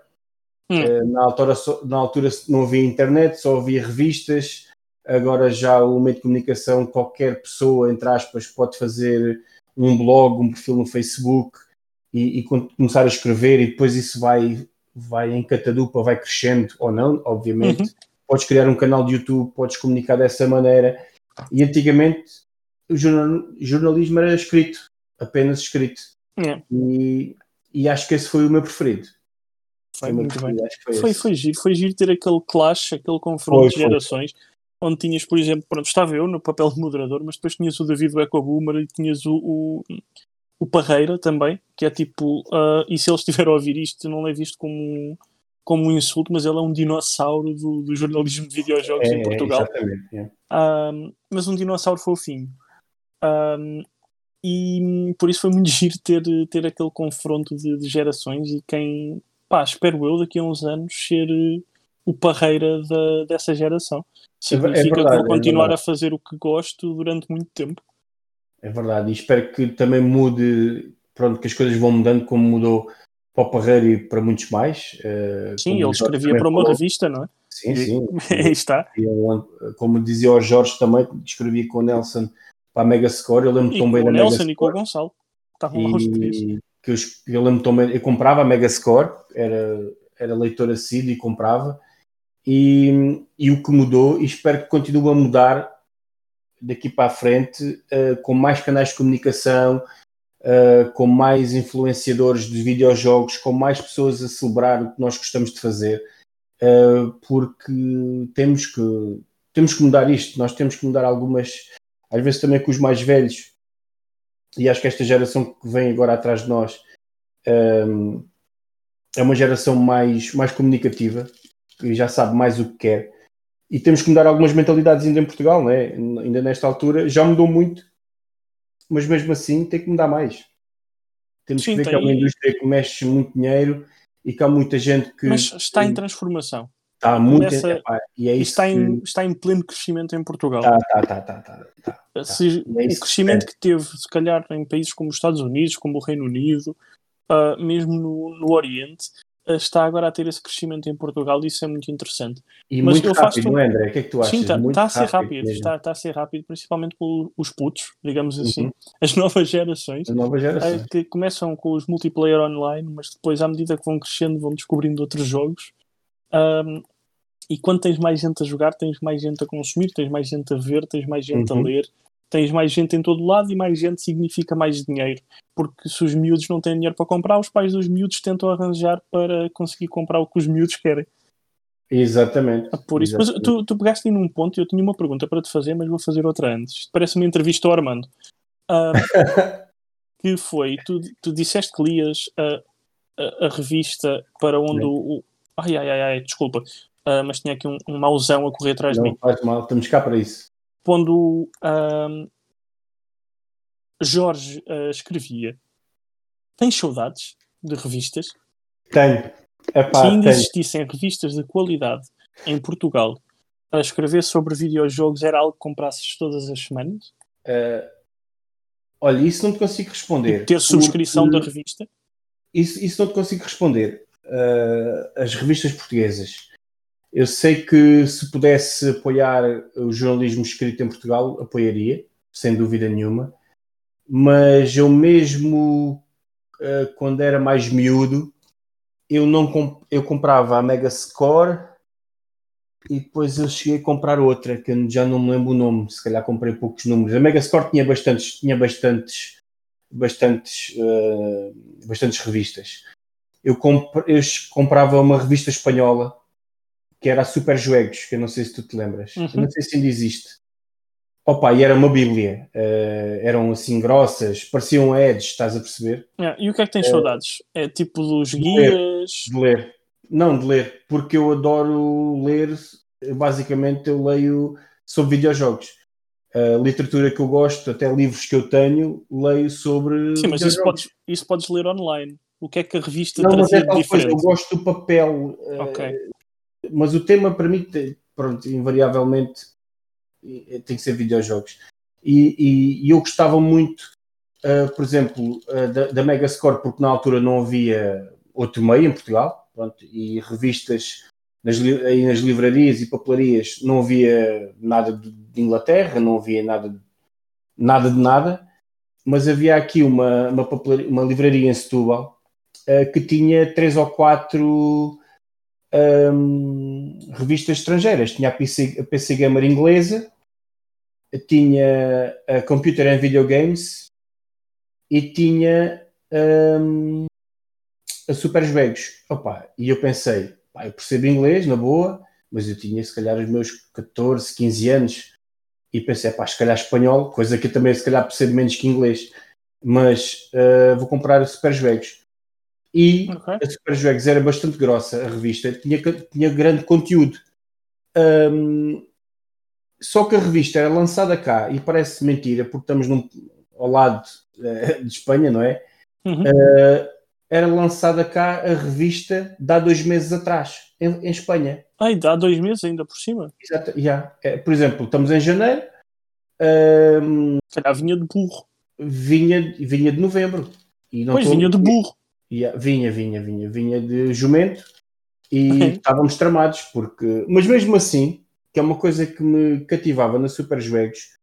Hum. Uh, na, altura, na altura não havia internet, só havia revistas, agora já o meio de comunicação, qualquer pessoa, entre aspas, pode fazer um blog, um perfil no Facebook e, e começar a escrever e depois isso vai vai em catadupa, vai crescendo ou não, obviamente. Uhum. Podes criar um canal de YouTube, podes comunicar dessa maneira. E antigamente o jornalismo era escrito, apenas escrito. Yeah. E, e acho que esse foi o meu preferido. Foi, muito bem. Foi, foi, foi, giro, foi giro ter aquele clash, aquele confronto foi, de gerações, onde tinhas, por exemplo, pronto, estava eu no papel de moderador, mas depois tinhas o David o Eco Boomer e tinhas o, o, o Parreira também, que é tipo, uh, e se ele estiver a ouvir isto, não leve isto como, como um insulto, mas ele é um dinossauro do, do jornalismo de videojogos é, em Portugal. É, um, mas um dinossauro fofinho. Um, e por isso foi muito giro ter, ter aquele confronto de, de, gerações e quem, pá, espero eu daqui a uns anos ser o parreira da, dessa geração. Significa é verdade, que vou é continuar é a fazer o que gosto durante muito tempo. É verdade, e espero que também mude, pronto, que as coisas vão mudando como mudou para o Parreira e para muitos mais. Uh, sim, ele escrevia para uma falou. revista, não é? Sim, sim. Aí está. Como dizia o Jorge também, escrevia com o Nelson para a Mega Score, eu lembro tão bem da Nelson Mega e com o Gonçalo. Estavam lá os três. Que eu, eu lembro tão bem, eu comprava a Mega Score, era, era leitor assíduo e comprava. E, e o que mudou, e espero que continue a mudar daqui para a frente, uh, com mais canais de comunicação, uh, com mais influenciadores de videojogos, com mais pessoas a celebrar o que nós gostamos de fazer, uh, porque temos que, temos que mudar isto, nós temos que mudar algumas, às vezes também com os mais velhos, e acho que esta geração que vem agora atrás de nós um, é uma geração mais, mais comunicativa, que já sabe mais o que quer. E temos que mudar algumas mentalidades ainda em Portugal, né? ainda nesta altura. Já mudou muito, mas mesmo assim tem que mudar mais. Temos Sim, que ver tem... que é uma indústria que mexe muito dinheiro e que há muita gente que. Mas está em transformação. Está muito. Começa... Epá, e é está, que... em, está em pleno crescimento em Portugal. Tá, tá, tá, tá, tá, tá, Se, é o crescimento que, que teve, se calhar, em países como os Estados Unidos, como o Reino Unido, uh, mesmo no, no Oriente, está agora a ter esse crescimento em Portugal e isso é muito interessante. E Mas muito eu rápido, faço... não é, André? O que é que tu achas? Sim, está tá a ser rápido, está, está, a ser rápido, principalmente os putos, digamos assim, uhum. as novas gerações, as novas gerações. Uh, que começam com os multiplayer online, mas depois, à medida que vão crescendo, vão descobrindo outros jogos. Um, e quando tens mais gente a jogar, tens mais gente a consumir, tens mais gente a ver, tens mais gente uhum. a ler, tens mais gente em todo lado e mais gente significa mais dinheiro. Porque se os miúdos não têm dinheiro para comprar, os pais dos miúdos tentam arranjar para conseguir comprar o que os miúdos querem. Exatamente. Ah, por isso, Exatamente. mas tu, tu pegaste num ponto e eu tinha uma pergunta para te fazer, mas vou fazer outra antes. Isto parece uma entrevista ao Armando. Uh, que foi, tu, tu disseste que lias a, a, a revista para onde o, o. Ai, ai, ai, ai, desculpa uh, mas tinha aqui um, um mauzão a correr atrás não, de mim. Não faz mal, estamos cá para isso. Quando Jorge uh, escrevia, tens saudades de revistas? Tenho. Epá, Se ainda tenho. existissem revistas de qualidade em Portugal, a escrever sobre videojogos era algo que comprasses todas as semanas? Uh, olha, isso não te consigo responder. E ter subscrição da revista? Isso, isso não te consigo responder. Uh, as revistas portuguesas eu sei que se pudesse apoiar o jornalismo escrito em Portugal, apoiaria, sem dúvida nenhuma. Mas eu mesmo, eh, quando era mais miúdo, eu, não comp eu comprava a Mega Score e depois eu cheguei a comprar outra, que eu já não me lembro o nome, se calhar comprei poucos números. A Mega Score tinha bastantes, tinha bastantes, bastantes, uh, bastantes revistas. Eu, comp eu comprava uma revista espanhola que era a Super Juegos, que eu não sei se tu te lembras, uhum. não sei se ainda existe. Opa, e era uma bíblia, uh, eram assim grossas, pareciam ads, estás a perceber? e o que é que tens uh, saudades? É tipo dos de guias? Ler, de ler, não de ler, porque eu adoro ler, basicamente eu leio sobre videojogos. A literatura que eu gosto, até livros que eu tenho, leio sobre. Sim, mas isso podes, isso podes ler online. O que é que a revista não, trazia mas é diferente? Coisa, eu gosto do papel. Ok. Uh, mas o tema para mim, pronto, invariavelmente tem que ser videojogos. E, e, e eu gostava muito, uh, por exemplo, uh, da, da Megascore, porque na altura não havia outro meio em Portugal, pronto, e revistas nas, aí nas livrarias e papelarias não havia nada de, de Inglaterra, não havia nada, nada de nada, mas havia aqui uma, uma, uma livraria em Setúbal uh, que tinha três ou quatro um, revistas estrangeiras. Tinha a PC, a PC Gamer inglesa, tinha a Computer and Video Games e tinha um, a Super Jogos. Opa, e eu pensei, pá, eu percebo inglês, na boa, mas eu tinha se calhar os meus 14, 15 anos e pensei, pá, se calhar espanhol, coisa que eu também se calhar percebo menos que inglês, mas uh, vou comprar a Super Jogos e okay. a Super Jogos era bastante grossa, a revista, tinha, tinha grande conteúdo. Um, só que a revista era lançada cá e parece mentira, porque estamos num, ao lado uh, de Espanha, não é? Uhum. Uh, era lançada cá a revista de há dois meses atrás, em, em Espanha. Ai, dá dois meses ainda por cima? Exato, yeah. é, por exemplo, estamos em janeiro. Um, Calhar vinha de burro. Vinha, vinha de novembro. E não pois, vinha de burro. Vinha, vinha, vinha, vinha de jumento e estávamos tramados, porque. Mas mesmo assim, que é uma coisa que me cativava na Super Jogos,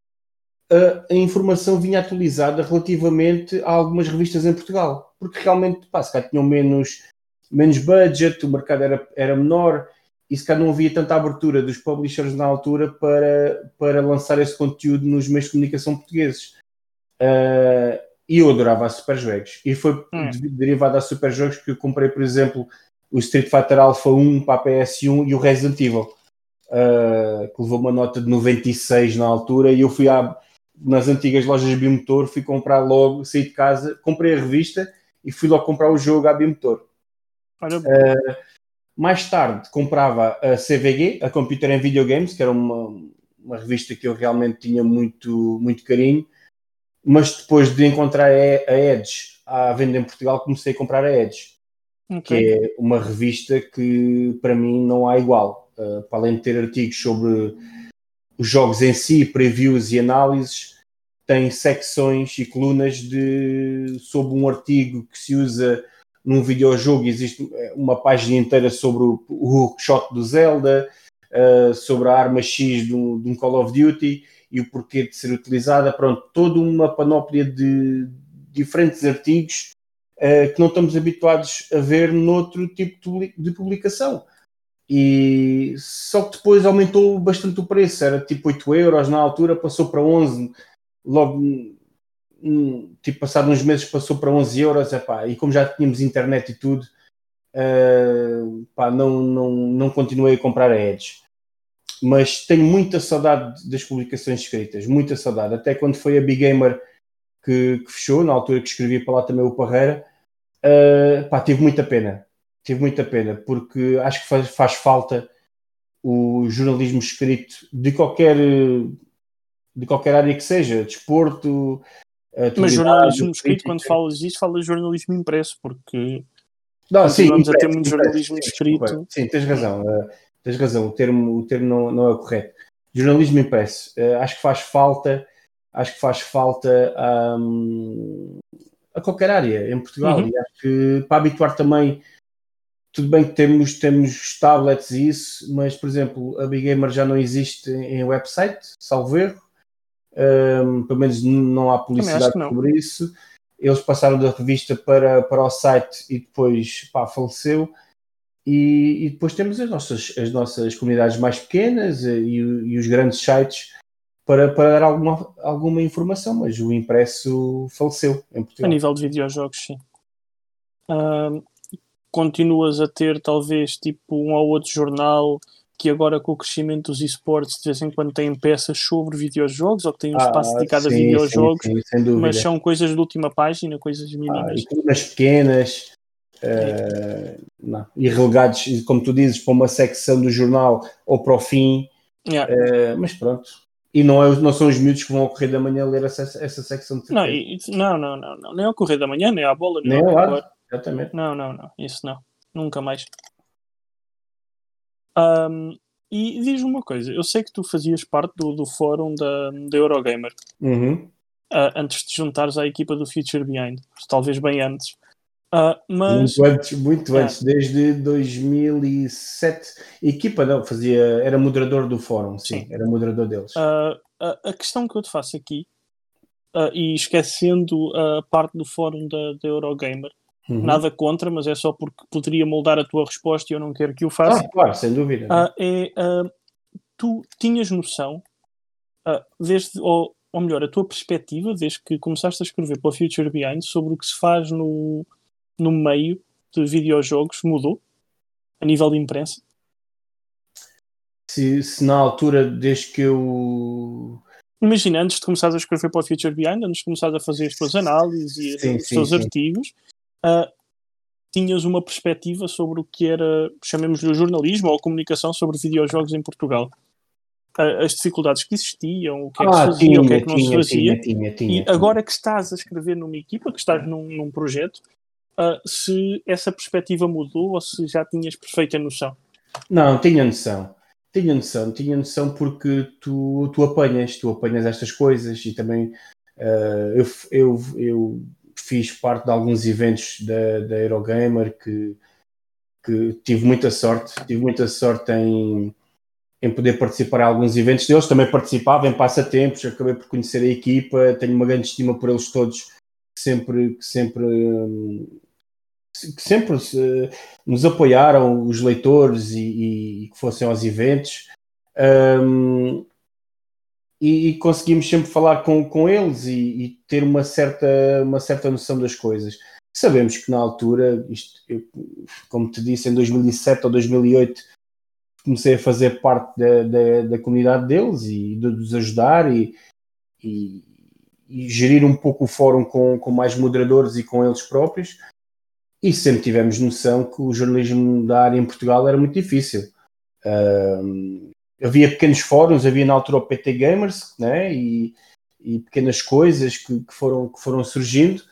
a, a, informação vinha atualizada relativamente a algumas revistas em Portugal, porque realmente, pá, se cá tinham menos, menos budget, o mercado era, era menor e se calhar não havia tanta abertura dos publishers na altura para, para lançar esse conteúdo nos meios de comunicação portugueses. Uh, e eu adorava a Super Jogos. E foi hum. derivado a Super Jogos que eu comprei, por exemplo, o Street Fighter Alpha 1 para a PS1 e o Resident Evil, uh, que levou uma nota de 96 na altura. E eu fui à, nas antigas lojas Bimotor, fui comprar logo, saí de casa, comprei a revista e fui logo comprar o jogo à Bimotor. Uh, mais tarde comprava a CVG, a Computer and Video Games, que era uma, uma revista que eu realmente tinha muito, muito carinho, mas depois de encontrar a Edge à venda em Portugal, comecei a comprar a Edge, okay. que é uma revista que para mim não há igual. Uh, para além de ter artigos sobre os jogos em si, previews e análises, tem secções e colunas de, sobre um artigo que se usa num videojogo existe uma página inteira sobre o, o hookshot do Zelda, uh, sobre a arma X de um, de um, Call of Duty e o porquê de ser utilizada. Pronto, toda uma panóplia de diferentes artigos uh, que não estamos habituados a ver noutro tipo de publicação. E só que depois aumentou bastante o preço, era tipo 8 euros na altura, passou para 11 logo tipo, passado uns meses passou para 11 euros, epá, e como já tínhamos internet e tudo, uh, pá, não, não, não continuei a comprar a Edge. Mas tenho muita saudade das publicações escritas, muita saudade. Até quando foi a Big Gamer que, que fechou, na altura que escrevi para lá também o Parreira, uh, pá, tive muita pena. Tive muita pena, porque acho que faz, faz falta o jornalismo escrito de qualquer de qualquer área que seja, desporto, mas jornalismo escrito, quando falas disso, falas jornalismo impresso, porque não, sim, vamos a ter muito jornalismo impresso, escrito. Sim, tens razão, uh, tens razão, o termo, o termo não, não é correto. Jornalismo impresso, uh, acho que faz falta, acho que faz falta um, a qualquer área em Portugal, uhum. e acho que para habituar também tudo bem que temos, temos tablets e isso, mas por exemplo, a Big Gamer já não existe em website, salvo erro um, pelo menos não há publicidade sobre isso. Eles passaram da revista para, para o site e depois pá, faleceu. E, e, depois temos as nossas, as nossas comunidades mais pequenas e, e os grandes sites para, para dar alguma, alguma informação, mas o impresso faleceu em Portugal. A nível de videojogos, sim. Uh, continuas a ter talvez tipo um ou outro jornal que agora com o crescimento dos esportes de vez em quando têm peças sobre videojogos ou que têm um ah, espaço dedicado sim, a videojogos, sim, sim, mas são coisas de última página, coisas mínimas. Ah, e pequenas uh, e relegados, como tu dizes, para uma secção do jornal ou para o fim. Yeah. Uh, mas pronto. E não, é, não são os miúdos que vão ao Correio da Manhã ler essa, essa secção de não, e, não, não, não, não, nem ao Correio da Manhã, nem à bola, nem, nem ao. Exatamente. Não, não, não, isso não, nunca mais. Um, e diz-me uma coisa, eu sei que tu fazias parte do, do fórum da, da Eurogamer uhum. uh, antes de juntares à equipa do Future Behind, talvez bem antes. Uh, mas... Muito antes, muito antes, desde 2007. A equipa não, fazia, era moderador do fórum, sim, sim. era moderador deles. Uh, a, a, questão que eu te faço aqui, e esquecendo a parte do fórum da, da Eurogamer, Uhum. Nada contra, mas é só porque poderia moldar a tua resposta e eu não quero que o faça. Ah, claro, sem dúvida. Uh, é, uh, tu tinhas noção, uh, desde, ou, ou melhor, a tua perspectiva, desde que começaste a escrever para o Future Behind, sobre o que se faz no, no meio de videojogos, mudou? A nível de imprensa? Se, se na altura, desde que eu imagina, antes de começares a escrever para o Future Behind, antes de começares a fazer as tuas análises e sim, os teus artigos, uh, tinhas uma perspectiva sobre o que era, chamemos-lhe o jornalismo ou a comunicação sobre videojogos em Portugal. Uh, as dificuldades que existiam, o que é que ah, se fazia, tinha, o que é que não tinha, se fazia. Tinha, e agora que estás a escrever numa equipa, que estás num, num projeto, uh, se essa perspectiva mudou ou se já tinhas perfeita noção? Não, tinha noção. Tinha noção, tinha noção porque tu, tu apanhas, tu apanhas estas coisas e também uh, eu, eu, eu fiz parte de alguns eventos da, da Eurogamer que, que tive muita sorte, tive muita sorte em, em poder participar em alguns eventos deles, também participava em passatempos, acabei por conhecer a equipa, tenho uma grande estima por eles todos, sempre, sempre, hum, que sempre se, nos apoiaram, os leitores e, que fossem aos eventos. Um, e, e, conseguimos sempre falar com, com eles e, e, ter uma certa, uma certa noção das coisas. Sabemos que na altura, isto, eu, como te disse, em 2007 ou 2008, comecei a fazer parte da, da, da comunidade deles e de, os ajudar e, e, gerir um pouco o fórum com, com mais moderadores e com eles próprios. E sempre tivemos noção que o jornalismo da área em Portugal era muito difícil. Havia pequenos fóruns, havia na altura o PT Gamers, né? e, e pequenas coisas que, que, foram, que foram surgindo,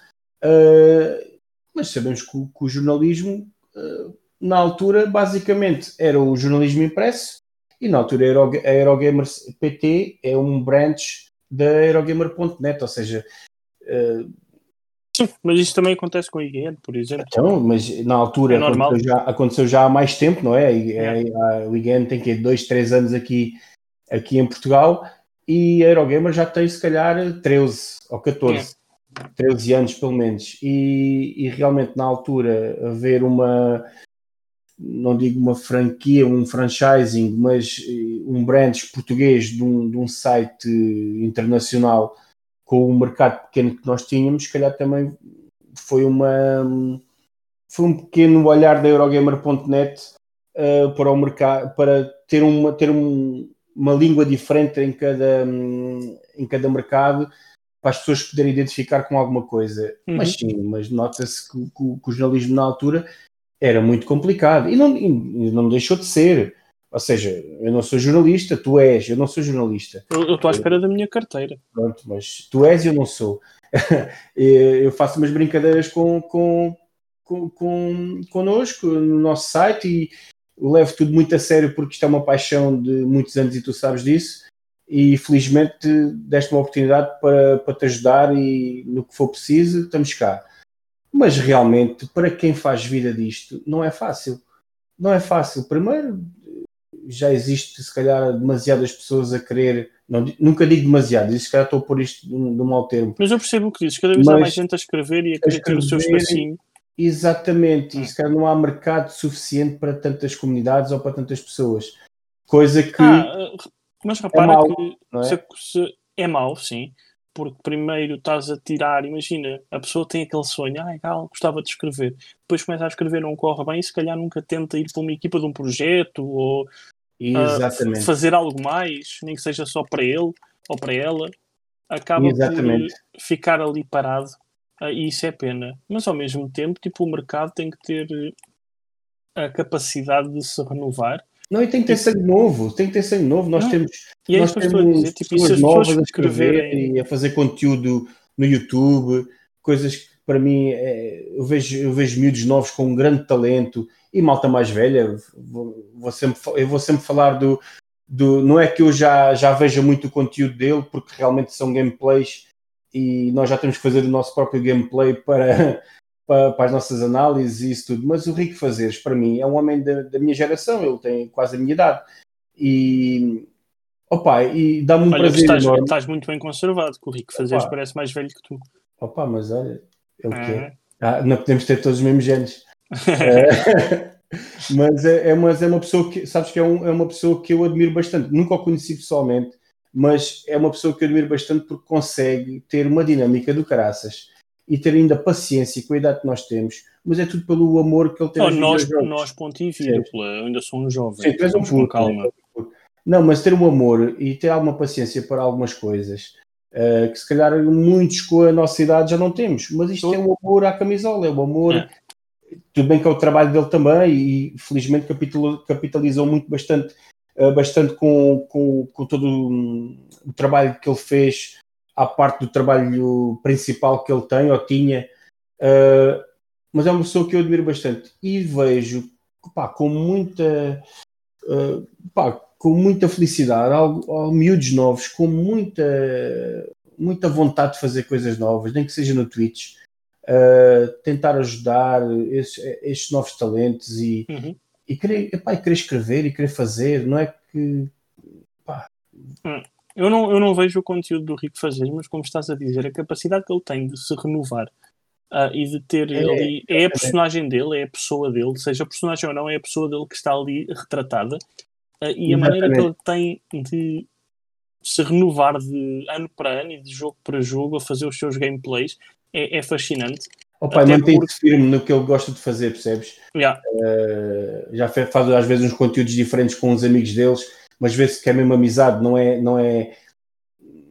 uh, mas sabemos que, que o jornalismo, uh, na altura, basicamente era o jornalismo impresso, e na altura a Aerogamers PT é um branch da Aerogamer.net, ou seja, uh, Sim, mas isso também acontece com a IGN, por exemplo. Então, mas na altura é aconteceu, já, aconteceu, já, há mais tempo, não é? é. A, o IGN tem que dois, três anos aqui, aqui em Portugal e a Eurogamer já tem se calhar 13 ou 14, é. 13 anos pelo menos. E, e realmente na altura haver uma, não digo uma franquia, um franchising, mas eh, um brand português de um, de um site internacional com o mercado pequeno que nós tínhamos, se calhar também foi uma foi um pequeno olhar da Eurogamer.net uh, para o mercado para ter uma ter um, uma língua diferente em cada um, em cada mercado para as pessoas poderem identificar com alguma coisa. Uhum. Mas sim, mas nota-se que, que, que, o jornalismo na altura era muito complicado e não, e não deixou de ser. Ou seja, eu não sou jornalista, tu és, eu não sou jornalista. Eu estou à espera da minha carteira. Pronto, mas tu és e eu não sou. eu faço umas brincadeiras com, com, com, com, connosco no nosso site e levo tudo muito a sério porque isto é uma paixão de muitos anos e tu sabes disso. E felizmente deste uma oportunidade para, para te ajudar e no que for preciso, estamos cá. Mas realmente, para quem faz vida disto, não é fácil. Não é fácil. Primeiro, já existe, se calhar, demasiadas pessoas a querer. Não, nunca digo demasiado, se calhar estou a pôr isto de um, de um mau termo. Mas eu percebo o que dizes, cada vez Mas há mais gente a escrever e a querer ter o seu espacinho. Exatamente, e se calhar não há mercado suficiente para tantas comunidades ou para tantas pessoas. Coisa que. Ah, mas repara é mau, que é? Se, se, é mau, sim, porque primeiro estás a tirar, imagina, a pessoa tem aquele sonho, ai, gal, gostava de escrever, depois começa a escrever, não corre bem, e se calhar nunca tenta ir para uma equipa de um projeto ou uh, fazer algo mais, nem que seja só para ele ou para ela, acaba Exatamente. por ficar ali parado uh, e isso é pena. Mas ao mesmo tempo, tipo, o mercado tem que ter a capacidade de se renovar. Não, e tem que ter sangue novo, tem que ter sangue novo. Nós não. temos, é nós temos dizer, tipo, pessoas novas a escrever e a fazer conteúdo no YouTube, coisas que para mim é, eu, vejo, eu vejo miúdos novos com um grande talento e malta mais velha, vou, vou sempre, eu vou sempre falar do, do. Não é que eu já, já veja muito o conteúdo dele, porque realmente são gameplays e nós já temos que fazer o nosso próprio gameplay para, para, para as nossas análises e isso tudo. Mas o Rico Fazeres, para mim, é um homem da, da minha geração, ele tem quase a minha idade. E, Opa, e dá-me um olha, prazer estás, enorme. estás muito bem conservado, que o Rico Fazeres parece mais velho que tu. Opa, mas olha, é o que é. Ah, não podemos ter todos os mesmos genes. é, mas, é, é, mas é uma pessoa que, sabes que é, um, é uma pessoa que eu admiro bastante. Nunca o conheci pessoalmente, mas é uma pessoa que eu admiro bastante porque consegue ter uma dinâmica do caraças e ter ainda paciência com a idade que nós temos, mas é tudo pelo amor que ele tem. Oh, nós, nós, ponto e vírgula, ainda sou um jovem. Sim, tu és um com calma. Não, mas ter um amor e ter alguma paciência para algumas coisas uh, que se calhar muitos com a nossa idade já não temos, mas isto é o amor à camisola, é o amor é. tudo bem que é o trabalho dele também e felizmente capitalizou muito bastante, eh, bastante com, com, com todo o trabalho que ele fez à parte do trabalho principal que ele tem ou tinha, uh, mas é uma pessoa que eu admiro bastante. E vejo pá, com muita uh, pá, com muita felicidade, ao, ao miúdos novos, com muita, muita vontade de fazer coisas novas, nem que seja no Twitch, uh, tentar ajudar esses, estes novos talentos e, uhum. e, querer, epá, e querer escrever e querer fazer, não é que. Pá. Hum. Eu não, eu não vejo o conteúdo do Rico fazer, mas como estás a dizer, a capacidade que ele tem de se renovar Uh, e de ter é, ali. É a personagem dele, é a pessoa dele, seja a personagem ou não, é a pessoa dele que está ali retratada. Uh, e a maneira que ele tem de se renovar de ano para ano e de jogo para jogo a fazer os seus gameplays é, é fascinante. O pai mantém-se porque... firme no que ele gosta de fazer, percebes? Yeah. Uh, já faz às vezes uns conteúdos diferentes com os amigos deles, mas vê-se que é mesmo amizade, não é, não é,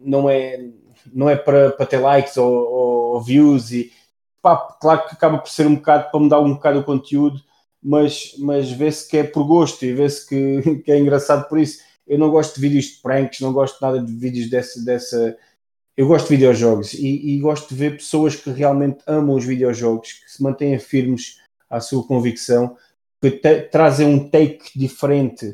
não é, não é para, para ter likes ou, ou views e pá, claro que acaba por ser um bocado para mudar um bocado o conteúdo, mas, mas vê-se que é por gosto e vê-se que, que é engraçado por isso. Eu não gosto de vídeos de pranks, não gosto nada de vídeos dessa. dessa... Eu gosto de videojogos e, e gosto de ver pessoas que realmente amam os videojogos, que se mantêm firmes à sua convicção, que te, trazem um take diferente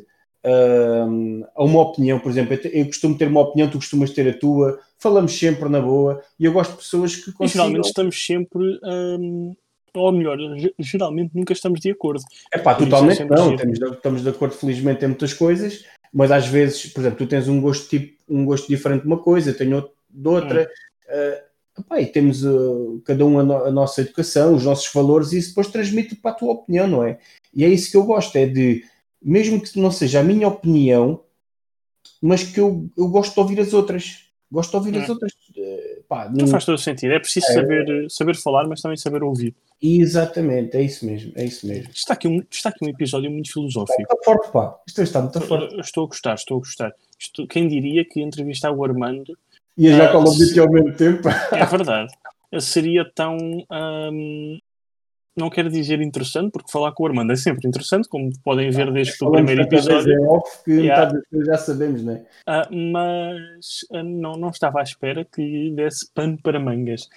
uh, a uma opinião. Por exemplo, eu, eu costumo ter uma opinião, tu costumas ter a tua, falamos sempre na boa e eu gosto de pessoas que consigam... geralmente estamos sempre, um, ou melhor, geralmente nunca estamos de acordo. É pá, totalmente não, estamos de, estamos de acordo felizmente em muitas coisas, mas às vezes, por exemplo, tu tens um gosto, tipo, um gosto diferente de uma coisa, eu tenho outro de outra, hum. uh, epá, e temos uh, cada um a, no, a, nossa educação, os nossos valores e isso depois transmite para a tua opinião, não é? E é isso que eu gosto, é de, mesmo que não seja a minha opinião, mas que eu, eu gosto de ouvir as outras Gosto de ouvir as hum. outras. Uh, pá, não faz todo o sentido. É preciso é, saber, saber falar, mas também saber ouvir. Exatamente, é isso mesmo. É isso mesmo. Está aqui um, está aqui um episódio muito filosófico. Está forte, pá. Isto está muito forte. Estou a gostar, estou a gostar. Estou, quem diria que entrevistar o Armando. E a já uh, com ao mesmo tempo. É verdade. Seria tão um, não quero dizer interessante, porque falar com o Armando é sempre interessante, como podem ver desde o primeiro episódio. É off que yeah. já sabemos, é? Uh, mas uh, não, não estava à espera que desse pano para mangas.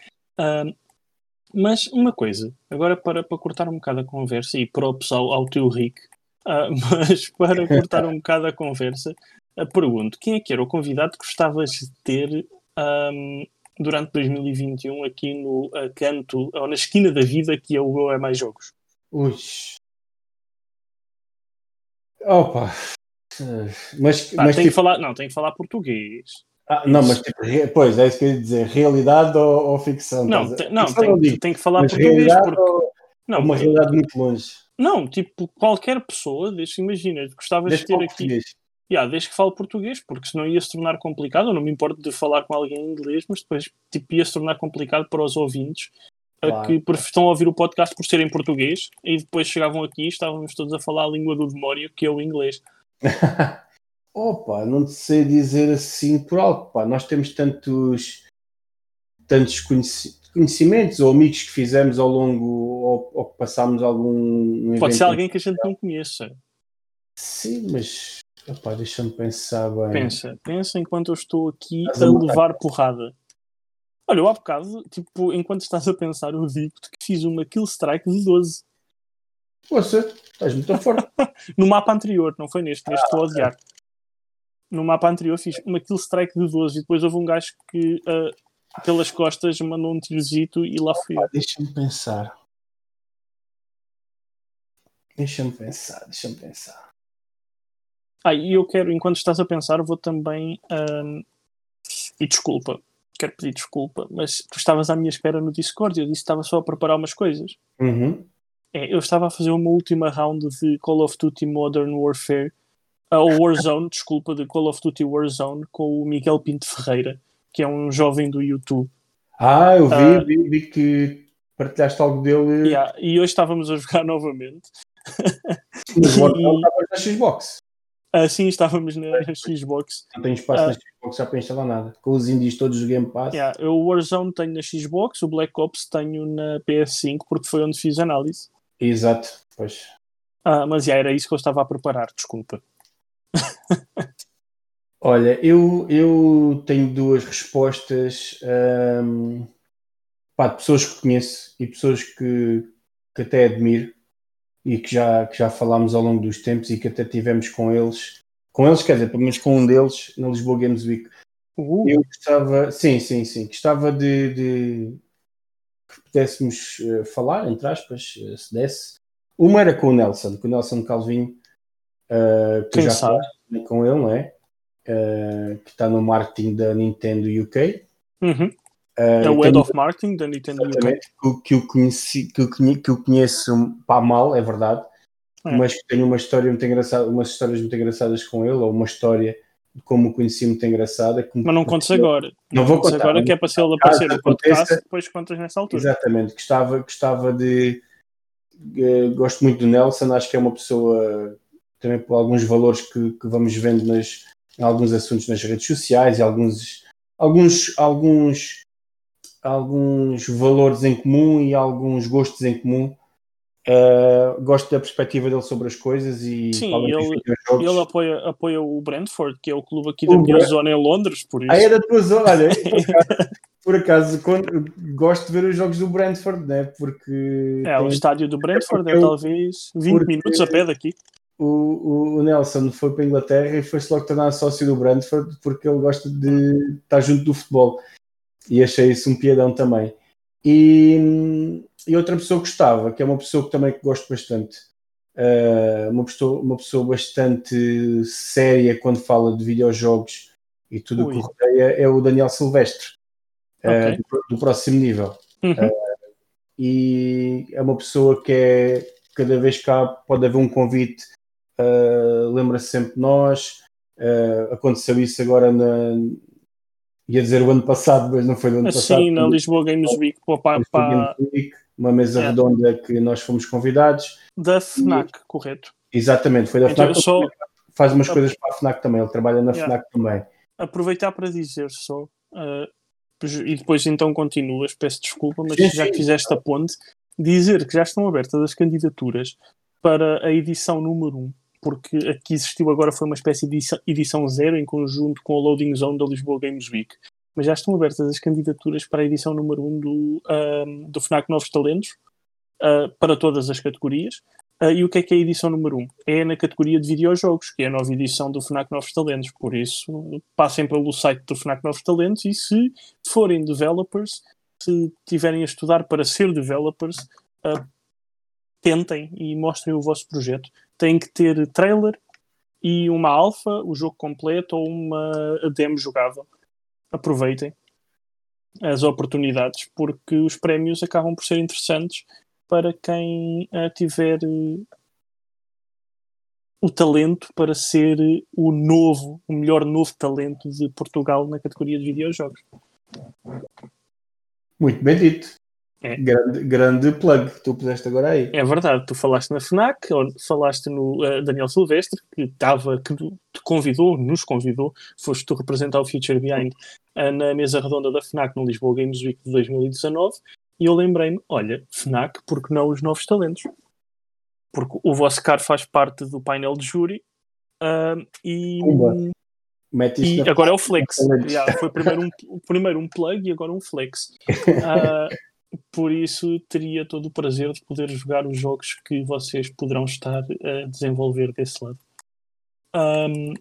Mas uma coisa, agora para, para cortar um bocado a conversa, e props ao, ao teu Rick, mas para cortar um bocado a conversa, pergunto: quem é que era o convidado que gostavas de ter um, durante 2021 aqui no canto, ou na esquina da vida que é o Go é Mais Jogos? Ui. Opa. Mas, ah, mas tem tipo... que falar, não, tem que falar português. Ah, não, mas tipo, pois, é isso que eu ia dizer, realidade ou, ou ficção? Não, te, não tem, não tem, que falar português porque... Ou, não, uma realidade muito longe. Não, tipo, qualquer pessoa, deixa, imagina, gostava de ter aqui... Português yeah, desde que falo português, porque senão ia se tornar complicado. Eu não me importo de falar com alguém em inglês, mas depois tipo, ia se tornar complicado para os ouvintes claro. que estão a ouvir o podcast por ser em português e depois chegavam aqui e estávamos todos a falar a língua do demónio, que é o inglês. Opa, não te sei dizer assim por algo, pá. Nós temos tantos, tantos conhecimentos ou amigos que fizemos ao longo ou, ou que passámos algum. Pode ser alguém que a gente não conheça. Sim, mas Epá, deixa-me pensar bem. Pensa, pensa enquanto eu estou aqui a, a levar porrada. Olha, eu há bocado, tipo, enquanto estás a pensar, eu digo-te que fiz uma kill strike de 12. Poxa, estás muito forte. no mapa anterior, não foi neste, neste estou a odiar. No mapa anterior fiz uma kill strike de 12 e depois houve um gajo que uh, pelas costas mandou um tirozito e lá fui. Deixa-me pensar. Deixa-me pensar, deixa-me pensar. Ah, e eu quero, enquanto estás a pensar, vou também. Um, e desculpa, quero pedir desculpa, mas tu estavas à minha espera no Discord e eu disse que estava só a preparar umas coisas. Uhum. É, eu estava a fazer uma última round de Call of Duty Modern Warfare, ou Warzone, desculpa, de Call of Duty Warzone com o Miguel Pinto Ferreira, que é um jovem do YouTube. Ah, eu vi, uh, vi, vi que partilhaste algo dele. Yeah, e hoje estávamos a jogar novamente. Mas o estava na Xbox. Assim estávamos na, na Xbox. Não tenho espaço uh, na Xbox já para instalar nada. Com os indies todos do Game Pass. Yeah, eu o Warzone tenho na Xbox, o Black Ops tenho na PS5 porque foi onde fiz análise. Exato, pois. Ah, mas já era isso que eu estava a preparar, desculpa. Olha, eu, eu tenho duas respostas um, pá, de pessoas que conheço e pessoas que, que até admiro e que já, que já falámos ao longo dos tempos e que até tivemos com eles, com eles, quer dizer, pelo menos com um deles na Lisboa Games Week. Uh. Eu gostava, sim, sim, sim, gostava de, de que pudéssemos uh, falar, entre aspas, uh, se desse. Uma era com o Nelson, com o Nelson Calvinho, uh, que Quem já falei com ele, não é? que está no marketing da Nintendo UK. Uhum. É o Head of Marketing da Nintendo Exatamente, que, que, eu conheci, que, eu conheço, que eu conheço para mal, é verdade, é. mas que tenho uma história muito engraçada, umas histórias muito engraçadas com ele, ou uma história de como o conheci muito engraçada. mas não contes agora. Não, não vou contar. agora que é para se ele aparecer no podcast, depois contas nessa altura. Exatamente, gostava, gostava de. Uh, gosto muito do Nelson, acho que é uma pessoa também por alguns valores que, que vamos vendo nas, em alguns assuntos nas redes sociais e alguns, alguns, alguns, alguns valores em comum e alguns gostos em comum. Uh, gosto da perspectiva dele sobre as coisas e Sim, ele, ele apoia, apoia o Brentford, que é o clube aqui da minha Brent... zona em Londres, por isso. Ah, é da tua zona, olha, por acaso, quando, gosto de ver os jogos do Brentford, né? Porque. É, tem... o estádio do Brentford é, é talvez 20 porque... minutos a pé daqui o, o, Nelson foi para a Inglaterra e foi-se logo tornar sócio do Brentford porque ele gosta de estar junto do futebol. E achei isso um piadão também. E, e outra pessoa que gostava, que é uma pessoa que também gosto bastante, uh, uma, pessoa, uma pessoa bastante séria quando fala de videojogos e tudo o que rodeia, é o Daniel Silvestre, uh, do, do, próximo nível. Uhum. Uh, e é uma pessoa que é, cada vez que há, pode haver um convite lembra-se sempre de nós. Aconteceu isso agora na. Ia dizer o ano passado, mas não foi no ano passado. Sim, na Lisboa Games Week, para, para... Week, uma mesa é. redonda que nós fomos convidados. Da FNAC, e... correto? Exatamente, foi da então, FNAC. Só... Faz umas coisas para a FNAC também, ele trabalha na yeah. FNAC também. Aproveitar para dizer só, uh, e depois então continuas, peço desculpa, mas sim, já sim. que fizeste a ponte, dizer que já estão abertas as candidaturas para a edição número 1 porque a que existiu agora foi uma espécie de edição zero em conjunto com a Loading Zone da Lisboa Games Week. Mas já estão abertas as candidaturas para a edição número 1 um do, um, do FNAC Novos Talentos, uh, para todas as categorias. Uh, e o que é que é a edição número 1? Um? É na categoria de videojogos, que é a nova edição do FNAC Novos Talentos. Por isso, passem pelo site do FNAC Novos Talentos e se forem developers, se tiverem a estudar para ser developers, uh, tentem e mostrem o vosso projeto tem que ter trailer e uma alfa, o jogo completo ou uma demo jogável. Aproveitem as oportunidades porque os prémios acabam por ser interessantes para quem uh, tiver uh, o talento para ser o novo, o melhor novo talento de Portugal na categoria de videojogos. Muito bem dito. É. Grande, grande plug que tu puseste agora aí. É verdade, tu falaste na FNAC, falaste no uh, Daniel Silvestre, que estava, que te convidou, nos convidou, foste tu representar o Future Behind uh, na mesa redonda da FNAC no Lisboa Games Week de 2019, e eu lembrei-me, olha, FNAC, porque não os novos talentos? Porque o vosso car faz parte do painel de júri uh, e, e agora é o flex. Yeah, foi primeiro um, primeiro um plug e agora um flex. Uh, por isso teria todo o prazer de poder jogar os jogos que vocês poderão estar a desenvolver desse lado. Um,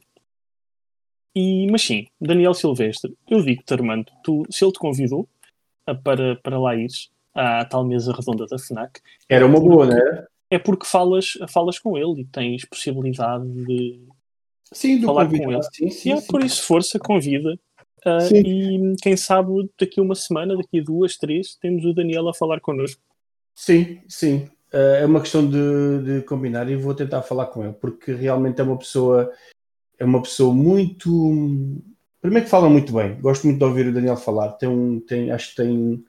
e, mas sim, Daniel Silvestre, eu digo-te, Armando, tu, se ele te convidou para, para lá ires à tal mesa redonda da FNAC, era uma boa, não era? É porque falas, falas com ele e tens possibilidade de sim, falar com ele. Sim, sim, e é sim. por isso, força, convida Uh, e quem sabe daqui a uma semana, daqui duas, três, temos o Daniel a falar connosco. Sim, sim. Uh, é uma questão de, de, combinar e vou tentar falar com ele, porque realmente é uma pessoa, é uma pessoa muito. Primeiro que fala muito bem, gosto muito de ouvir o Daniel falar. Tem um, tem, acho que tem,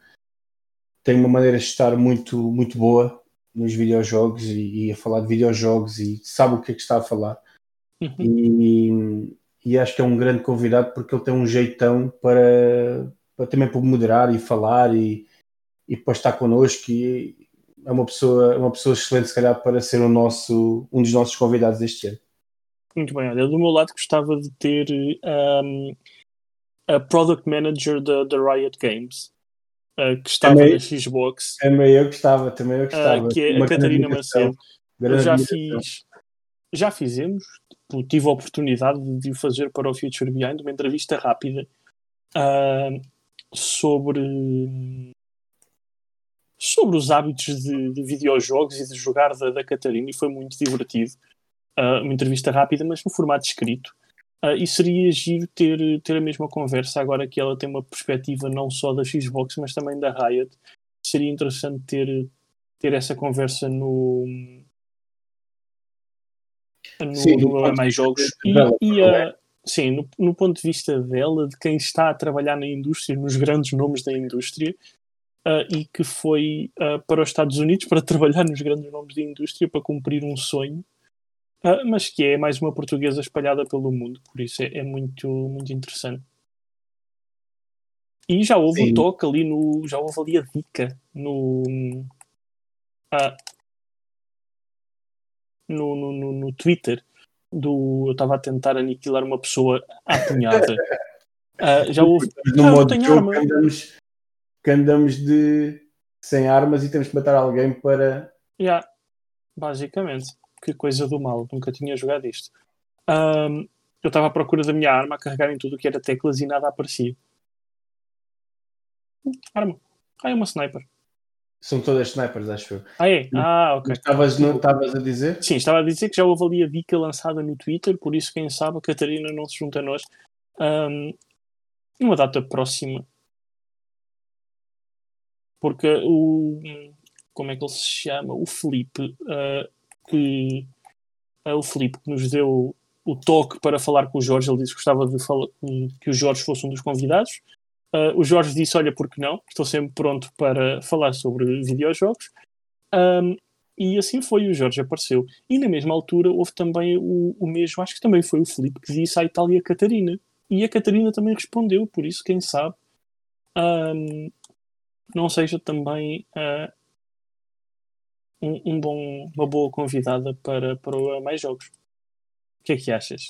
tem uma maneira de estar muito, muito boa nos videojogos e, e a falar de videojogos e sabe o que é que está a falar. Uhum. E, e acho que é um grande convidado porque ele tem um jeitão para, para também para moderar e falar e, e para estar connosco e é uma pessoa, é uma pessoa excelente se calhar para ser o nosso, um dos nossos convidados deste ano. Muito bem, olha, do meu lado gostava de ter um, a Product Manager da, da Riot Games, uh, que estava também, na Xbox. Também eu gostava, também eu gostava. Uh, que é a Catarina Macedo. Eu já fiz, já fizemos, tipo, tive a oportunidade de o fazer para o Future Behind, uma entrevista rápida uh, sobre sobre os hábitos de, de videojogos e de jogar da, da Catarina e foi muito divertido. Uh, uma entrevista rápida, mas no formato escrito. Uh, e seria giro ter, ter a mesma conversa agora que ela tem uma perspectiva não só da Xbox, mas também da Riot. Seria interessante ter, ter essa conversa no. No, Sim, no no mais jogos. E, dela, e a, sim, no, no ponto de vista dela, de quem está a trabalhar na indústria, nos grandes nomes da indústria, uh, e que foi uh, para os Estados Unidos para trabalhar nos grandes nomes da indústria para cumprir um sonho Uh, mas que é mais uma portuguesa espalhada pelo mundo, por isso é, é muito, muito interessante. E já houve Sim. um toque ali no. Já houve ali a dica no. Ah, no, no, no, no Twitter do. Eu estava a tentar aniquilar uma pessoa apunhada. uh, já houve. No ah, modo jogo que andamos, que andamos de sem armas e temos que matar alguém para. Yeah, basicamente que coisa do mal, nunca tinha jogado isto. Um, eu estava à procura da minha arma a carregar em tudo que era teclas e nada aparecia. Arma. Ah, é uma sniper. São todas snipers, acho eu. Ah, é? Ah, ok. Estavas, a dizer? Sim, estava a dizer que já houve ali a dica lançada no Twitter, por isso, quem sabe, a Catarina não se junta a nós. Um, uma data próxima. Porque o. Como é que ele se chama? O Felipe uh, que é o Filipe que nos deu o toque para falar com o Jorge. Ele disse que gostava de falar, que o Jorge fosse um dos convidados. Uh, o Jorge disse: Olha, por que não? Estou sempre pronto para falar sobre videojogos. Um, e assim foi, o Jorge apareceu. E na mesma altura houve também o, o mesmo, acho que também foi o Filipe que disse à Itália Catarina. E a Catarina também respondeu, por isso, quem sabe, um, não seja também uh, um, um bom, uma boa convidada para, para mais jogos. O que é que achas?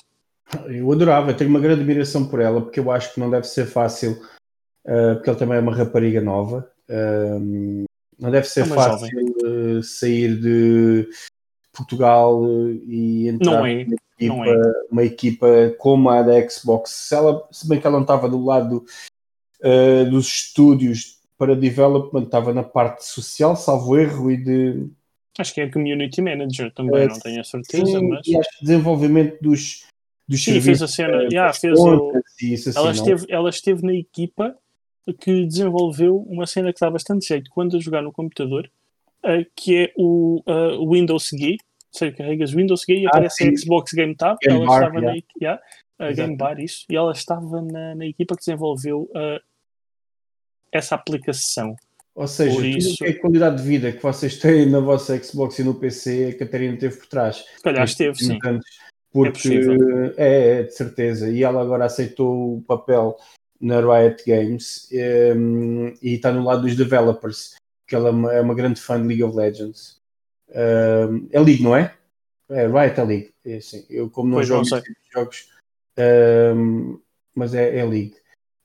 Eu adorava, tenho uma grande admiração por ela, porque eu acho que não deve ser fácil, uh, porque ela também é uma rapariga nova. Uh, não deve ser é fácil uh, sair de Portugal e entrar não é, equipa, é. uma equipa como a da Xbox. Se, ela, se bem que ela não estava do lado dos estúdios para development, estava na parte social, salvo erro, e de Acho que é Community Manager também, não tenho a certeza. Sim, mas... e acho que desenvolvimento dos, dos Sim, fez a cena. Yeah, fez o... assim, ela, esteve, ela esteve na equipa que desenvolveu uma cena que dá bastante jeito quando a jogar no computador, uh, que é o uh, Windows Gay. Sei, carregas Windows Gay e ah, aparece sim. a Xbox Game Tab. Game ela Bar, estava yeah. na yeah, uh, Game Bar, isso. E ela estava na, na equipa que desenvolveu uh, essa aplicação. Ou seja, por isso... que é qualidade de vida que vocês têm na vossa Xbox e no PC, a Catarina teve por trás. Se calhar esteve, sim. Porque é, é, de certeza. E ela agora aceitou o papel na Riot Games um, ehm, e está no lado dos developers, que ela é uma é grande fã de League of Legends. Um, ehm, é League, não é? É, Riot é League. É, assim, eu como não pois jogo não jogos, um, ehm, mas é, é League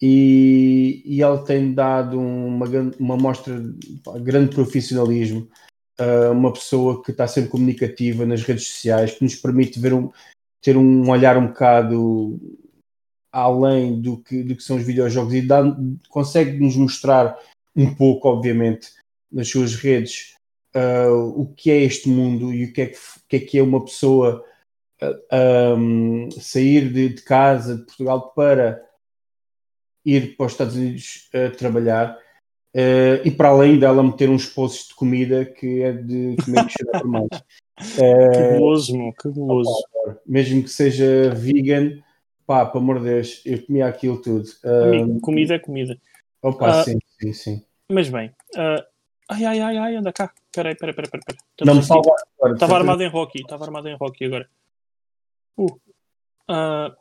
e, e ele tem dado uma, uma mostra de grande profissionalismo, uma pessoa que está sempre comunicativa nas redes sociais, que nos permite ver um, ter um olhar um bocado além do que, do que são os videojogos e dá, consegue nos mostrar um pouco, obviamente, nas suas redes uh, o que é este mundo e o que é que, que, é, que é uma pessoa uh, um, sair de, de, casa, de Portugal, para ir para os Estados Unidos uh, trabalhar uh, e para além dela meter uns poços de comida que é de comer que cheira por mais. Uh, que goloso, meu, que goloso. Mesmo que seja vegan, pá, pelo amor de Deus, eu comia aquilo tudo. Amigo, comida é comida. Opa, uh, sim, sim, sim. Mas bem, uh, ai, ai, ai, ai, anda cá. Peraí, peraí, peraí, peraí. Não me salva agora. Estava armado em Rocky, estava armado em Rocky agora. Uh. Uh,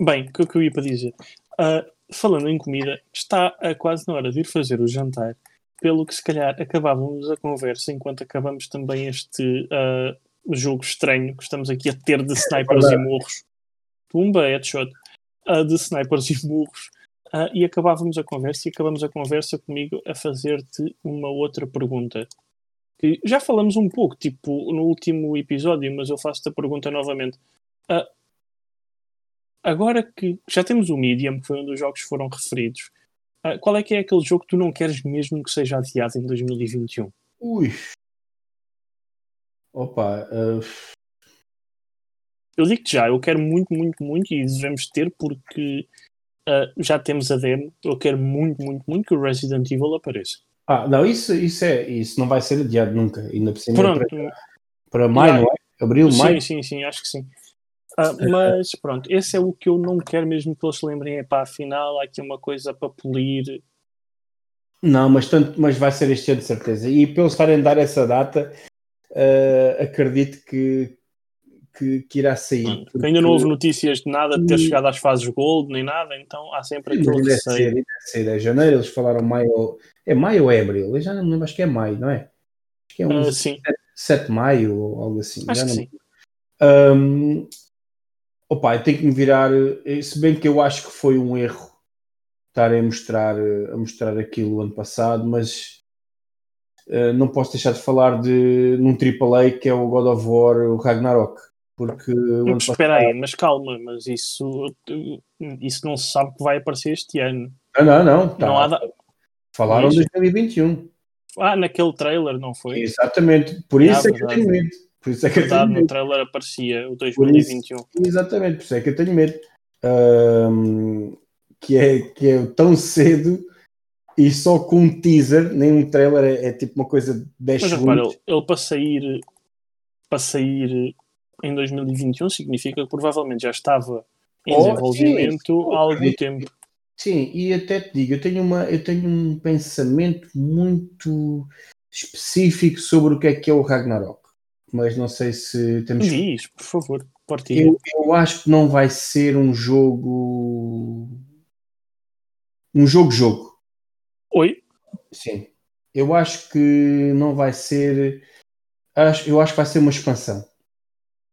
bem, o que, é que eu ia para dizer? Falando em comida, está a quase na hora de ir fazer o jantar, pelo que se calhar acabávamos a conversa enquanto acabamos também este jogo estranho que estamos aqui a ter de snipers e murros. Pumba, headshot. Uh, de snipers e murros. Uh, e acabávamos a conversa e acabamos a conversa comigo a fazer-te uma outra pergunta. Que já falamos um pouco, tipo, no último episódio, mas eu faço-te a pergunta novamente. Uh, agora que já temos o Medium, que foi um dos jogos que foram referidos, uh, qual é que é aquele jogo que tu não queres mesmo que seja adiado em 2021? Ui. Opa. Uh... eu digo-te já, eu quero muito, muito, muito, e devemos ter, porque uh, já temos a demo. Eu quero muito, muito, muito que o Resident Evil apareça. Ah, não, isso, isso, é, isso não vai ser adiado nunca. Ainda por cima Pronto. para, para maio, não é? Abril, Sim, maio. sim, sim, acho que sim. Ah, mas pronto, esse é o que eu não quero mesmo que eles se lembrem. É para afinal, há aqui uma coisa para polir. Não, mas, tanto, mas vai ser este ano de certeza. E pelo estarem a dar essa data, eh, acredito que, que, que irá sair. Porque ainda não houve notícias de nada de ter chegado às fases Gold nem nada, então há sempre deve ser, receio. deve ser. É janeiro, eles falaram maio. É maio ou é abril? Eu já não me lembro, acho que é maio, não é? Acho que é um Ah, sim, 7 de maio ou algo assim. acho já que não sim. Hum, opa, eu tenho que me virar, eh, se bem que eu acho que foi um erro estarem a mostrar, eh, a mostrar aquilo ano passado, mas eh, não posso deixar de falar de num AAA que é o God of War, o Ragnarok, porque Mas passado, espera aí, mas calma, mas isso, isso não se sabe que vai aparecer este ano. Ah, não, não, tá. Não da- falaram Mas- 2021, Ah, naquele trailer, não foi? exatamente, por isso Ah, é que eu verdade. tenho medo, por isso é que eu tenho Verdade, no medo. trailer aparecia o 2021. Exatamente, por isso é que eu tenho medo. Ahm, que, é, que é tão cedo e só com um teaser, nem um trailer, é, é tipo uma coisa de 10 Mas repara, segundos. ele, ele para sair para sair em 2021 significa que provavelmente já estava em Oh, desenvolvimento sim. há algum tempo. Sim, e até te digo, eu tenho, uma, eu tenho um pensamento muito específico sobre o que é que é o Ragnarok, mas não sei se temos. Diz, por favor, partilha. Eu, eu acho que não vai ser um jogo. Um jogo-jogo. Oi? Sim. Eu acho que não vai ser. Acho, eu acho que vai ser uma expansão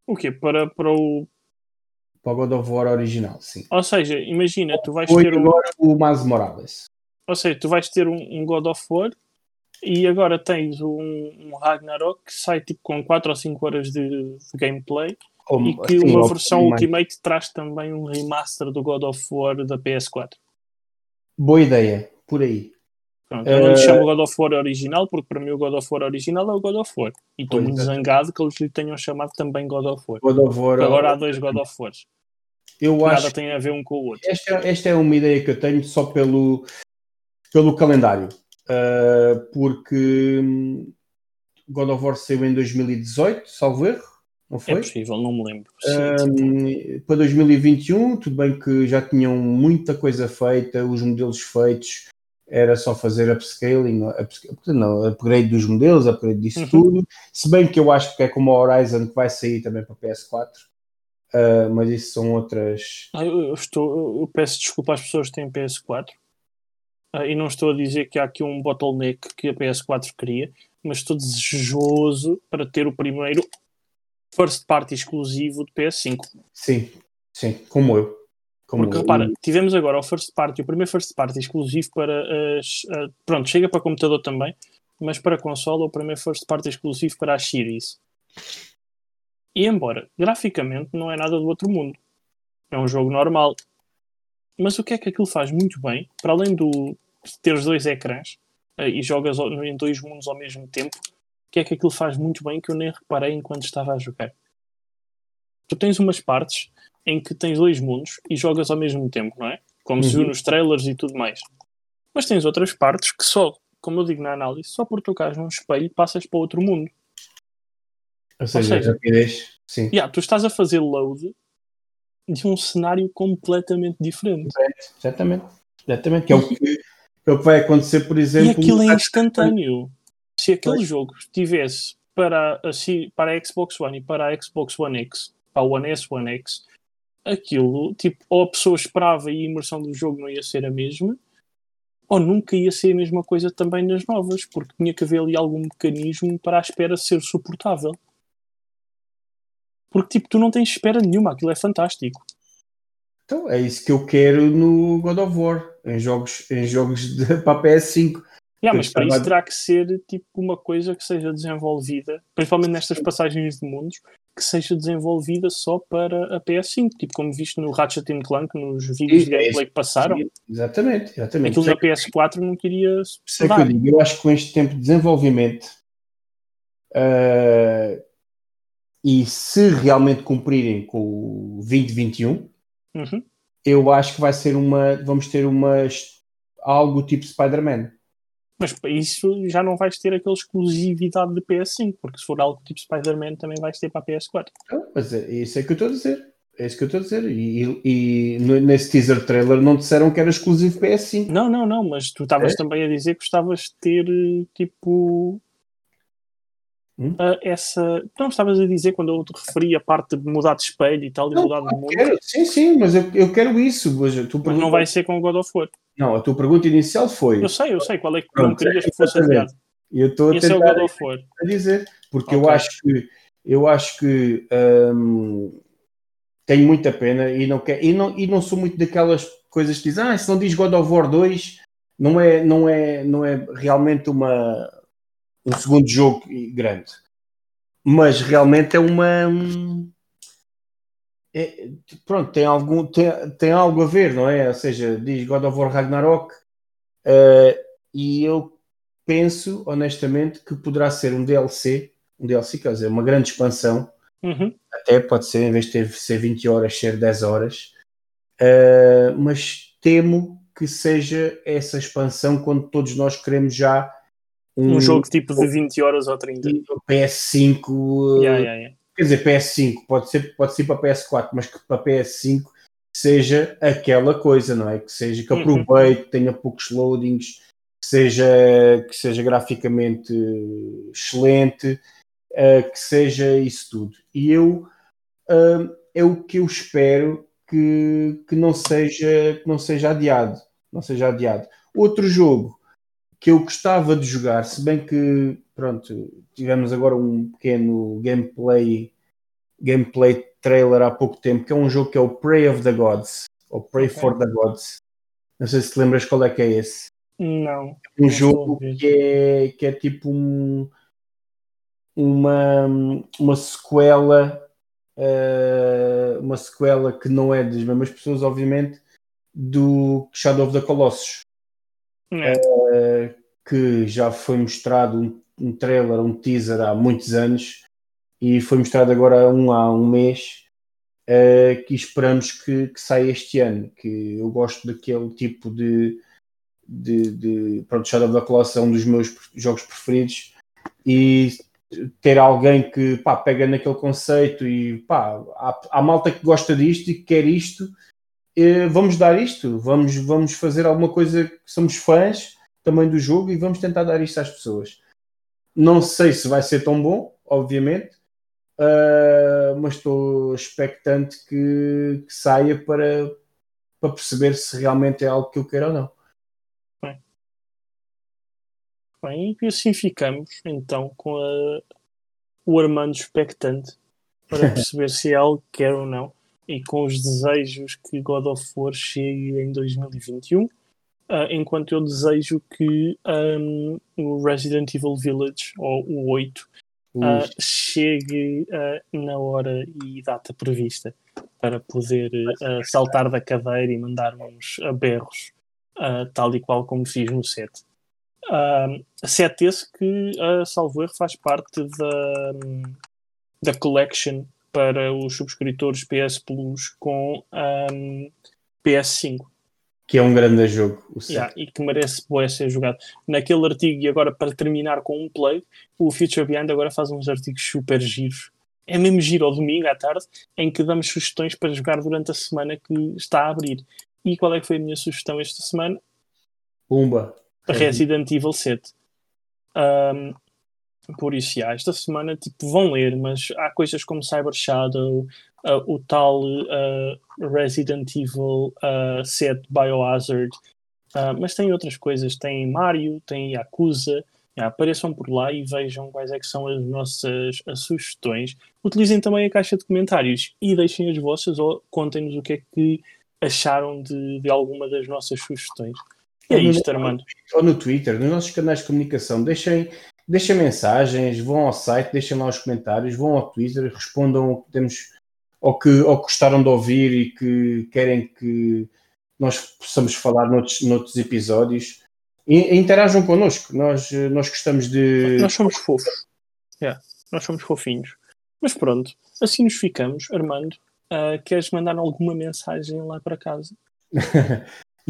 O quê? Para, para o. para o God of War original, sim. Ou seja, imagina, tu vais Foi ter um. agora o Miles Morales. Ou seja, tu vais ter um, um God of War e agora tens um, um Ragnarok que sai tipo com 4 ou 5 horas de, de gameplay Ou, e que sim, uma versão mais. Ultimate traz também um remaster do God of War da PS4. Boa ideia, por aí. Pronto, eu não lhe chamo God of War original porque para mim o God of War original é o God of War. E estou muito é. zangado que eles lhe tenham chamado também God of War. God of War. Agora há dois God of Wars. eu Nada acho tem a ver um com o outro. Esta, esta é uma ideia que eu tenho só pelo, pelo calendário. Uh, porque hum, God of War saiu em 2018, salvo erro, não É foi? possível, não me lembro. Tipo, Um, para 2021, tudo bem que já tinham muita coisa feita, os modelos feitos, era só fazer upscaling, upscaling não, upgrade dos modelos, upgrade disso Uhum. tudo. Se bem que eu acho que é como a Horizon que vai sair também para PS4, uh, mas isso são outras. Ah, Eu, eu estou, eu peço desculpa às pessoas que têm PS4 ah, e não estou a dizer que há aqui um bottleneck que a PS4 queria, mas estou desejoso para ter o primeiro first party exclusivo de PS5. Sim, sim, como eu. Como Porque eu. repara, tivemos agora o first party, o primeiro first party exclusivo para as. ah, pronto, chega para computador também, mas para consola, o primeiro first party exclusivo para as series. E embora graficamente não é nada do outro mundo, é um jogo normal. Mas o que é que aquilo faz muito bem, para além do de ter os dois ecrãs ah, e jogas em dois mundos ao mesmo tempo, o que é que aquilo faz muito bem que eu nem reparei enquanto estava a jogar? Tu tens umas partes em que tens dois mundos e jogas ao mesmo tempo, não é? Como se viu Uhum. nos trailers e tudo mais. Mas tens outras partes que só, como eu digo na análise, só por tocares num espelho passas para outro mundo. Ou seja, seja- rapidez. Sim, Yeah, tu estás a fazer load de um cenário completamente diferente. exatamente. Exatamente. Que é o que, é o que vai acontecer, por exemplo. E aquilo é instantâneo. Se aquele Pois. jogo estivesse para a, para a Xbox One e para a Xbox One X, para o One S, One X, aquilo, tipo, ou a pessoa esperava e a imersão do jogo não ia ser a mesma, ou nunca ia ser a mesma coisa também nas novas, porque tinha que haver ali algum mecanismo para a espera ser suportável. Porque, tipo, tu não tens espera nenhuma, aquilo é fantástico. Então, é isso que eu quero no God of War, em jogos, em jogos de, para a PS5. Yeah, mas para isso terá que ser tipo uma coisa que seja desenvolvida, principalmente nestas passagens de mundos, que seja desenvolvida só para a PS5, tipo como viste no Ratchet Clank, nos vídeos Sim, de é gameplay que passaram. Exatamente, exatamente. Aquilo Por na PS4 não queria isso é que eu digo. Eu acho que com este tempo de desenvolvimento, ah, e se realmente cumprirem com o 2021, Uhum. eu acho que vai ser uma. Vamos ter uma. algo tipo Spider-Man. Mas para isso já não vais ter aquela exclusividade de PS5, porque se for algo tipo Spider-Man também vais ter para a PS4. Não, mas é isso é que eu estou a dizer. É isso que eu estou a dizer. E, e nesse teaser trailer não disseram que era exclusivo PS5. Não, não, não, mas tu estavas É? também a dizer que gostavas de ter eh, tipo. Hum? ah, essa. Não, estavas a dizer quando eu te referi a parte de mudar de espelho e tal, de Não, mudar de eu mundo, quero, sim, sim, mas eu, eu quero isso. Mas, a tua mas não pergunta- vai ser com God of War. não, a tua pergunta inicial foi. Eu sei, eu sei qual é que Pronto, não querias que fosse adiado. Eu estou a Esse é o God of War. a dizer, porque eu Ok. acho que eu acho que hum, tenho muita pena e não, quer, e, não, e não sou muito daquelas coisas que dizem, ah, se não diz God of War 2, não é, não é, não é realmente uma, um segundo jogo grande. Mas realmente é uma. é- pronto, tem, algum, tem, tem algo a ver, não é? Ou seja, diz God of War Ragnarok, eh, e eu penso, honestamente, que poderá ser um DLC, um DLC, quer dizer, uma grande expansão, Uhum. até pode ser, em vez de ter, ser 20 horas, ser 10 horas, Uh, mas temo que seja essa expansão quando todos nós queremos já Um jogo tipo de 20 horas ou 30. PS5, uh, Yeah, yeah, yeah. quer dizer, PS5, pode ser, pode ser para PS4, mas que para PS5 seja aquela coisa, não é? Que seja que Uhum. aproveite, que tenha poucos loadings, que seja, que seja graficamente excelente, uh, que seja isso tudo. E eu uh, é o que eu espero que, que, não seja, que não seja adiado. Não seja adiado. Outro jogo que eu gostava de jogar, se bem que pronto, tivemos agora um pequeno gameplay gameplay trailer há pouco tempo, que é um jogo que é o Prey of the Gods, ou Prey Ok. for the Gods. Não sei se te lembras qual é que é esse. Não. Um Não jogo que é, que é tipo um, uma, uma sequela eh, uma sequela que não é das mesmas pessoas, obviamente, do Shadow of the Colossus, É. eh, que já foi mostrado um, um trailer, um teaser há muitos anos e foi mostrado agora um, há um mês eh, que esperamos que, que saia este ano, que eu gosto daquele tipo de, de, de pronto, Shadow the Colossus é um dos meus jogos preferidos e ter alguém que pá, pega naquele conceito e pá, há, há malta que gosta disto e que quer isto, vamos dar isto, vamos, vamos fazer alguma coisa que somos fãs também do jogo e vamos tentar dar isto às pessoas. Não sei se vai ser tão bom, obviamente, ah, mas estou expectante que, que saia para, para perceber se realmente é algo que eu quero ou não. Bem, e assim ficamos então com a- o Armando expectante para perceber se é algo que quer ou não e com os desejos que God of War chegue em 2021 ah, enquanto eu desejo que ahm, o Resident Evil Village ou o 8 ah, Ui, chegue ah, na hora e data prevista para poder saltar da cadeira e mandar uns berros tal e qual como fiz no set. Um, set esse que, uh, salvo erro, faz parte da, da collection para os subscritores PS Plus com um, PS5 que é um grande jogo. O yeah, e que merece boa ser jogado. Naquele artigo, e agora para terminar com um play, o Future Beyond agora faz uns artigos super giros. É mesmo giro ao domingo à tarde, em que damos sugestões para jogar durante a semana que está a abrir. E qual é que foi a minha sugestão esta semana? Pumba. Resident Evil 7. Um, por isso, já, esta semana tipo, vão ler, mas há coisas como Cyber Shadow, uh, o tal uh, Resident Evil uh, 7 Biohazard, uh, mas tem outras coisas. Tem Mario, tem Yakuza. Apareçam por lá e vejam quais é que são as nossas as sugestões. Utilizem também a caixa de comentários e deixem as vossas ou contem-nos o que é que acharam de, de alguma das nossas sugestões. E é isto, Armando. Ou no Twitter, nos nossos canais de comunicação, deixem, deixem mensagens, vão ao site, deixem lá os comentários, vão ao Twitter, respondam ao que temos, ao que, que gostaram de ouvir e que querem que nós possamos falar noutros, noutros episódios. E, interajam connosco, nós, nós gostamos de. Nós somos fofos. Yeah, nós somos fofinhos. Mas pronto, assim nos ficamos. Armando, uh, queres mandar alguma mensagem lá para casa?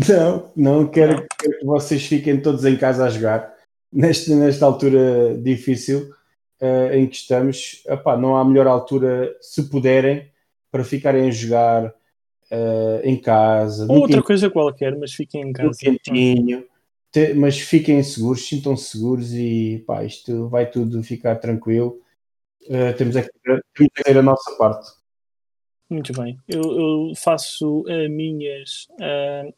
não, não quero, não. que vocês fiquem todos em casa a jogar. Neste, nesta altura difícil uh, em que estamos, epá, não há melhor altura, se puderem, para ficarem a jogar uh, em casa. Ou outra coisa qualquer, mas fiquem em casa. Quentinho, te, mas fiquem seguros, sintam-se seguros e pá, isto vai tudo ficar tranquilo. Uh, temos, que ter a nossa parte. Muito bem, eu, eu faço minhas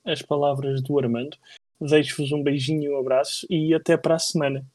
as palavras do Armando. Deixo-vos um beijinho, um abraço e até para a semana.